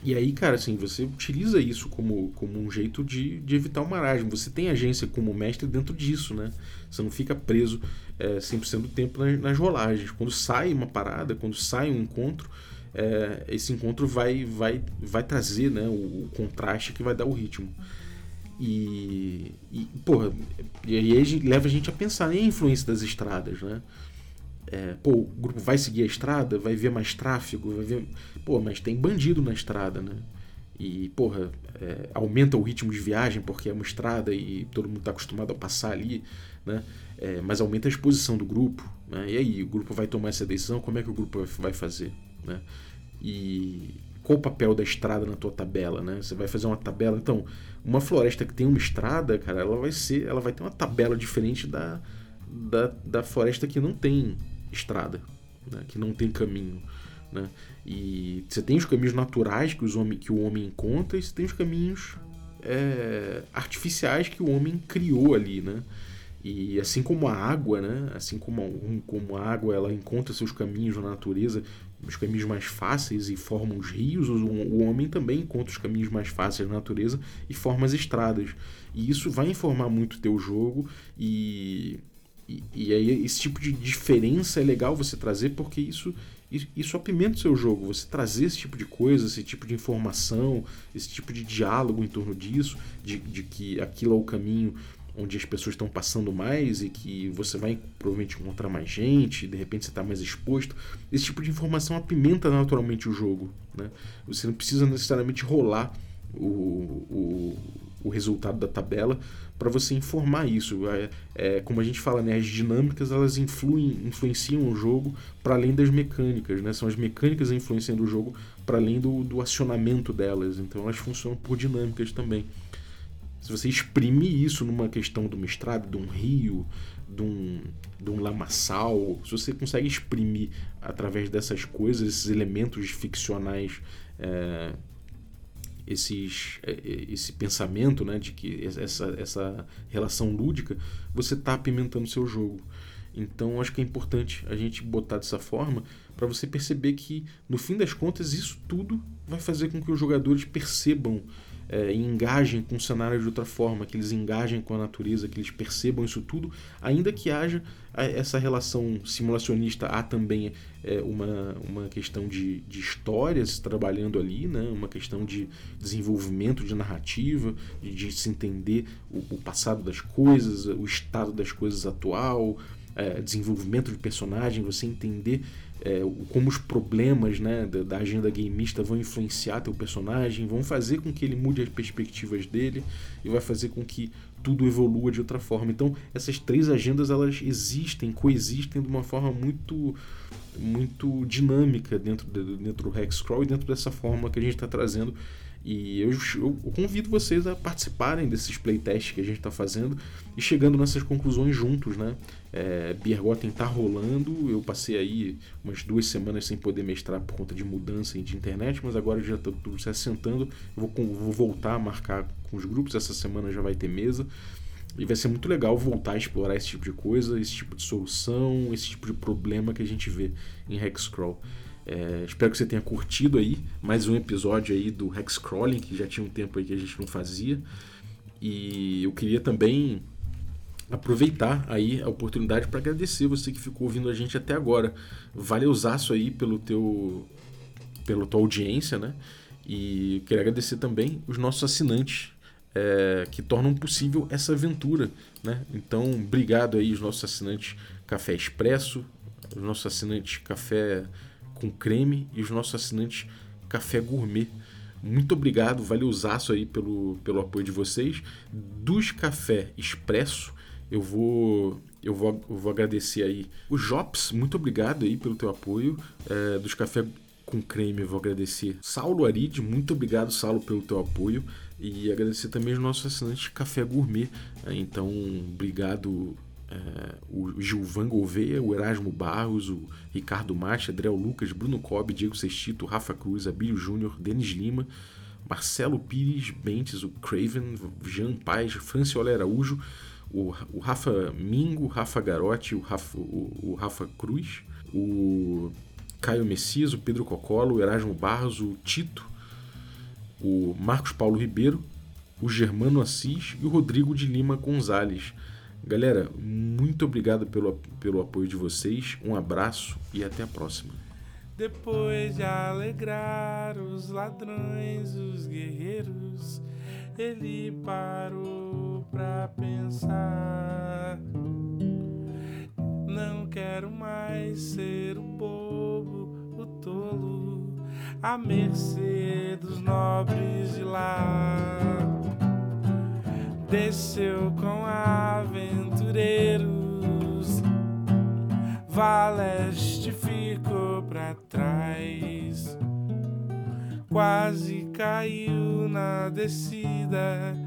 E aí, cara, assim, você utiliza isso como, como um jeito de, de evitar o marasmo. Você tem agência como mestre dentro disso, né? Você não fica preso é, 100% do tempo nas, nas, rolagens. Quando sai uma parada, quando sai um encontro, é, esse encontro vai, vai, vai trazer né, o, o, contraste que vai dar o ritmo. E, e porra, e aí leva a gente a pensar em influência das estradas, né? É, pô, o grupo vai seguir a estrada, vai ver mais tráfego, vai ver. Pô, mas tem bandido na estrada, né? E, porra, é, aumenta o ritmo de viagem porque é uma estrada e todo mundo está acostumado a passar ali, né? É, mas aumenta a exposição do grupo, né? E aí, o grupo vai tomar essa decisão, como é que o grupo vai fazer, né? E qual o papel da estrada na tua tabela, né? Você vai fazer uma tabela, então, uma floresta que tem uma estrada, cara, ela vai ser, ela vai ter uma tabela diferente da, da, da floresta que não tem estrada, né? que não tem caminho. Né? E você tem os caminhos naturais que, os homem, que o homem encontra e você tem os caminhos é, artificiais que o homem criou ali, né? E assim como a água, né? Assim como como a água ela encontra seus caminhos na natureza, os caminhos mais fáceis e forma os rios, o, o homem também encontra os caminhos mais fáceis na natureza e forma as estradas. E isso vai informar muito o teu jogo e e, e, aí esse tipo de diferença é legal você trazer porque isso, isso apimenta o seu jogo. Você trazer esse tipo de coisa, esse tipo de informação, esse tipo de diálogo em torno disso, de, de que aquilo é o caminho onde as pessoas estão passando mais e que você vai provavelmente encontrar mais gente, de repente você está mais exposto. Esse tipo de informação apimenta naturalmente o jogo. Né? Você não precisa necessariamente rolar o, o, o resultado da tabela para você informar isso. É, é, como a gente fala, né, as dinâmicas elas influem, influenciam o jogo para além das mecânicas, né? São as mecânicas influenciando o jogo para além do, do acionamento delas. Então elas funcionam por dinâmicas também. Se você exprime isso numa questão de uma estrada, de um rio, de um, de um lamaçal, se você consegue exprimir através dessas coisas, esses elementos ficcionais é, esses, é, é, esse pensamento né, de que essa, essa relação lúdica, você está apimentando seu jogo. Então acho que é importante a gente botar dessa forma para você perceber que no fim das contas isso tudo vai fazer com que os jogadores percebam é, engajem com o cenário de outra forma, que eles engajem com a natureza, que eles percebam isso tudo, ainda que haja essa relação simulacionista, há também é, uma, uma questão de, de histórias trabalhando ali, né? uma questão de desenvolvimento de narrativa, de, de se entender o, o, passado das coisas, o estado das coisas atual, é, desenvolvimento de personagem, você entender é, como os problemas né, da, da, agenda gameista vão influenciar teu personagem, vão fazer com que ele mude as perspectivas dele e vai fazer com que tudo evolua de outra forma. Então, essas três agendas elas existem, coexistem de uma forma muito muito dinâmica dentro, de, dentro do Hexcrawl e dentro dessa forma que a gente está trazendo. E eu, eu, convido vocês a participarem desses playtests que a gente está fazendo e chegando nessas conclusões juntos, né? É, Biergotten tá rolando, eu passei aí umas duas semanas sem poder mestrar por conta de mudança de internet, mas agora já está tudo se assentando, eu vou, vou voltar a marcar com os grupos, essa semana já vai ter mesa. E vai ser muito legal voltar a explorar esse tipo de coisa, esse tipo de solução, esse tipo de problema que a gente vê em Hexcrawl. É, espero que você tenha curtido aí mais um episódio aí do Hexcrawling, que já tinha um tempo aí que a gente não fazia. E eu queria também aproveitar aí a oportunidade para agradecer você que ficou ouvindo a gente até agora. Valeuzaço aí pelo teu pela tua audiência, né? E queria agradecer também os nossos assinantes é, que tornam possível essa aventura. Né? Então, obrigado aí os nossos assinantes Café Expresso, os nossos assinantes Café com Creme e os nossos assinantes Café Gourmet. Muito obrigado, valeuzaço aí pelo, pelo apoio de vocês. Dos Café Expresso, eu vou eu vou, eu vou agradecer aí o Jops, muito obrigado aí pelo teu apoio. É, dos Café com Creme, eu vou agradecer Saulo Arid, muito obrigado, Saulo, pelo teu apoio. E agradecer também os nossos assinantes Café Gourmet. Né? Então, obrigado é, o Gilvan Gouveia, o Erasmo Barros, o Ricardo Mate, Adriel Lucas, Bruno Cobb, Diego Sextito, Rafa Cruz, Abílio Júnior, Denis Lima, Marcelo Pires Bentes, o Craven, Jean Paz, Franciola Araújo, o, o Rafa Mingo, Rafa Garotti, o Rafa, o, o Rafa Cruz, o Caio Messias, o Pedro Cocolo, o Erasmo Barros, o Tito, o Marcos Paulo Ribeiro, o Germano Assis e o Rodrigo de Lima Gonzalez. Galera, muito obrigado pelo, pelo apoio de vocês, um abraço e até a próxima. Depois de alegrar os ladrões, os guerreiros, ele parou pra pensar. Não quero mais ser o bobo, o tolo à mercê dos nobres de lá. Desceu com aventureiros, Valeste ficou pra trás. Quase caiu na descida,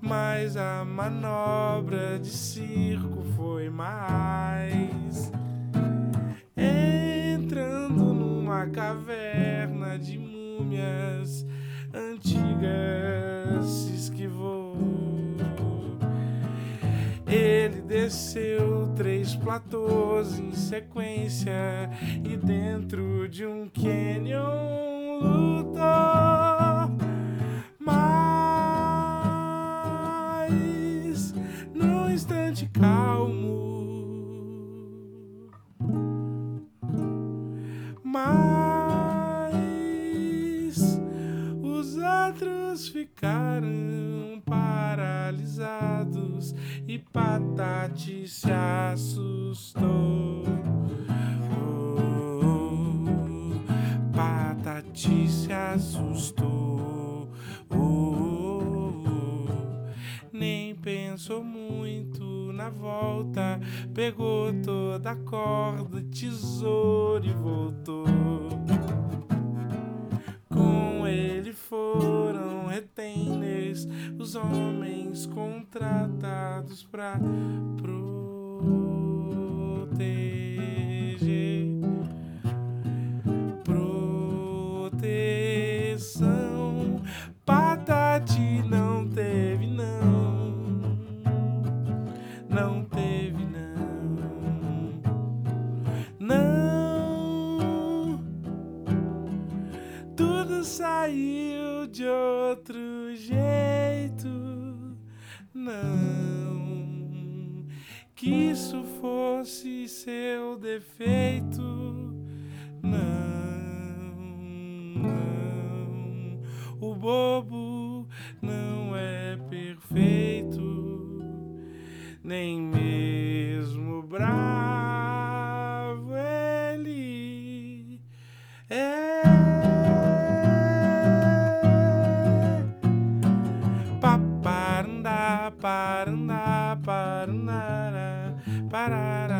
mas a manobra de circo foi mais. Entrando numa caverna de múmias antigas se esquivou. Ele desceu três platôs em sequência e dentro de um canyon lutou. Mas num instante calmo. Mas os outros ficaram paralisados e Patati se assustou. Oh, Patati se assustou. Oh, nem pensou muito na volta, pegou toda a corda, tesouro e voltou. Com ele foram retainers, os homens contratados pra proteger. Saiu de outro jeito, não. Que isso fosse seu defeito, não, não. O bobo não é perfeito, nem mesmo bravo ele é. Pararara, iara, iara.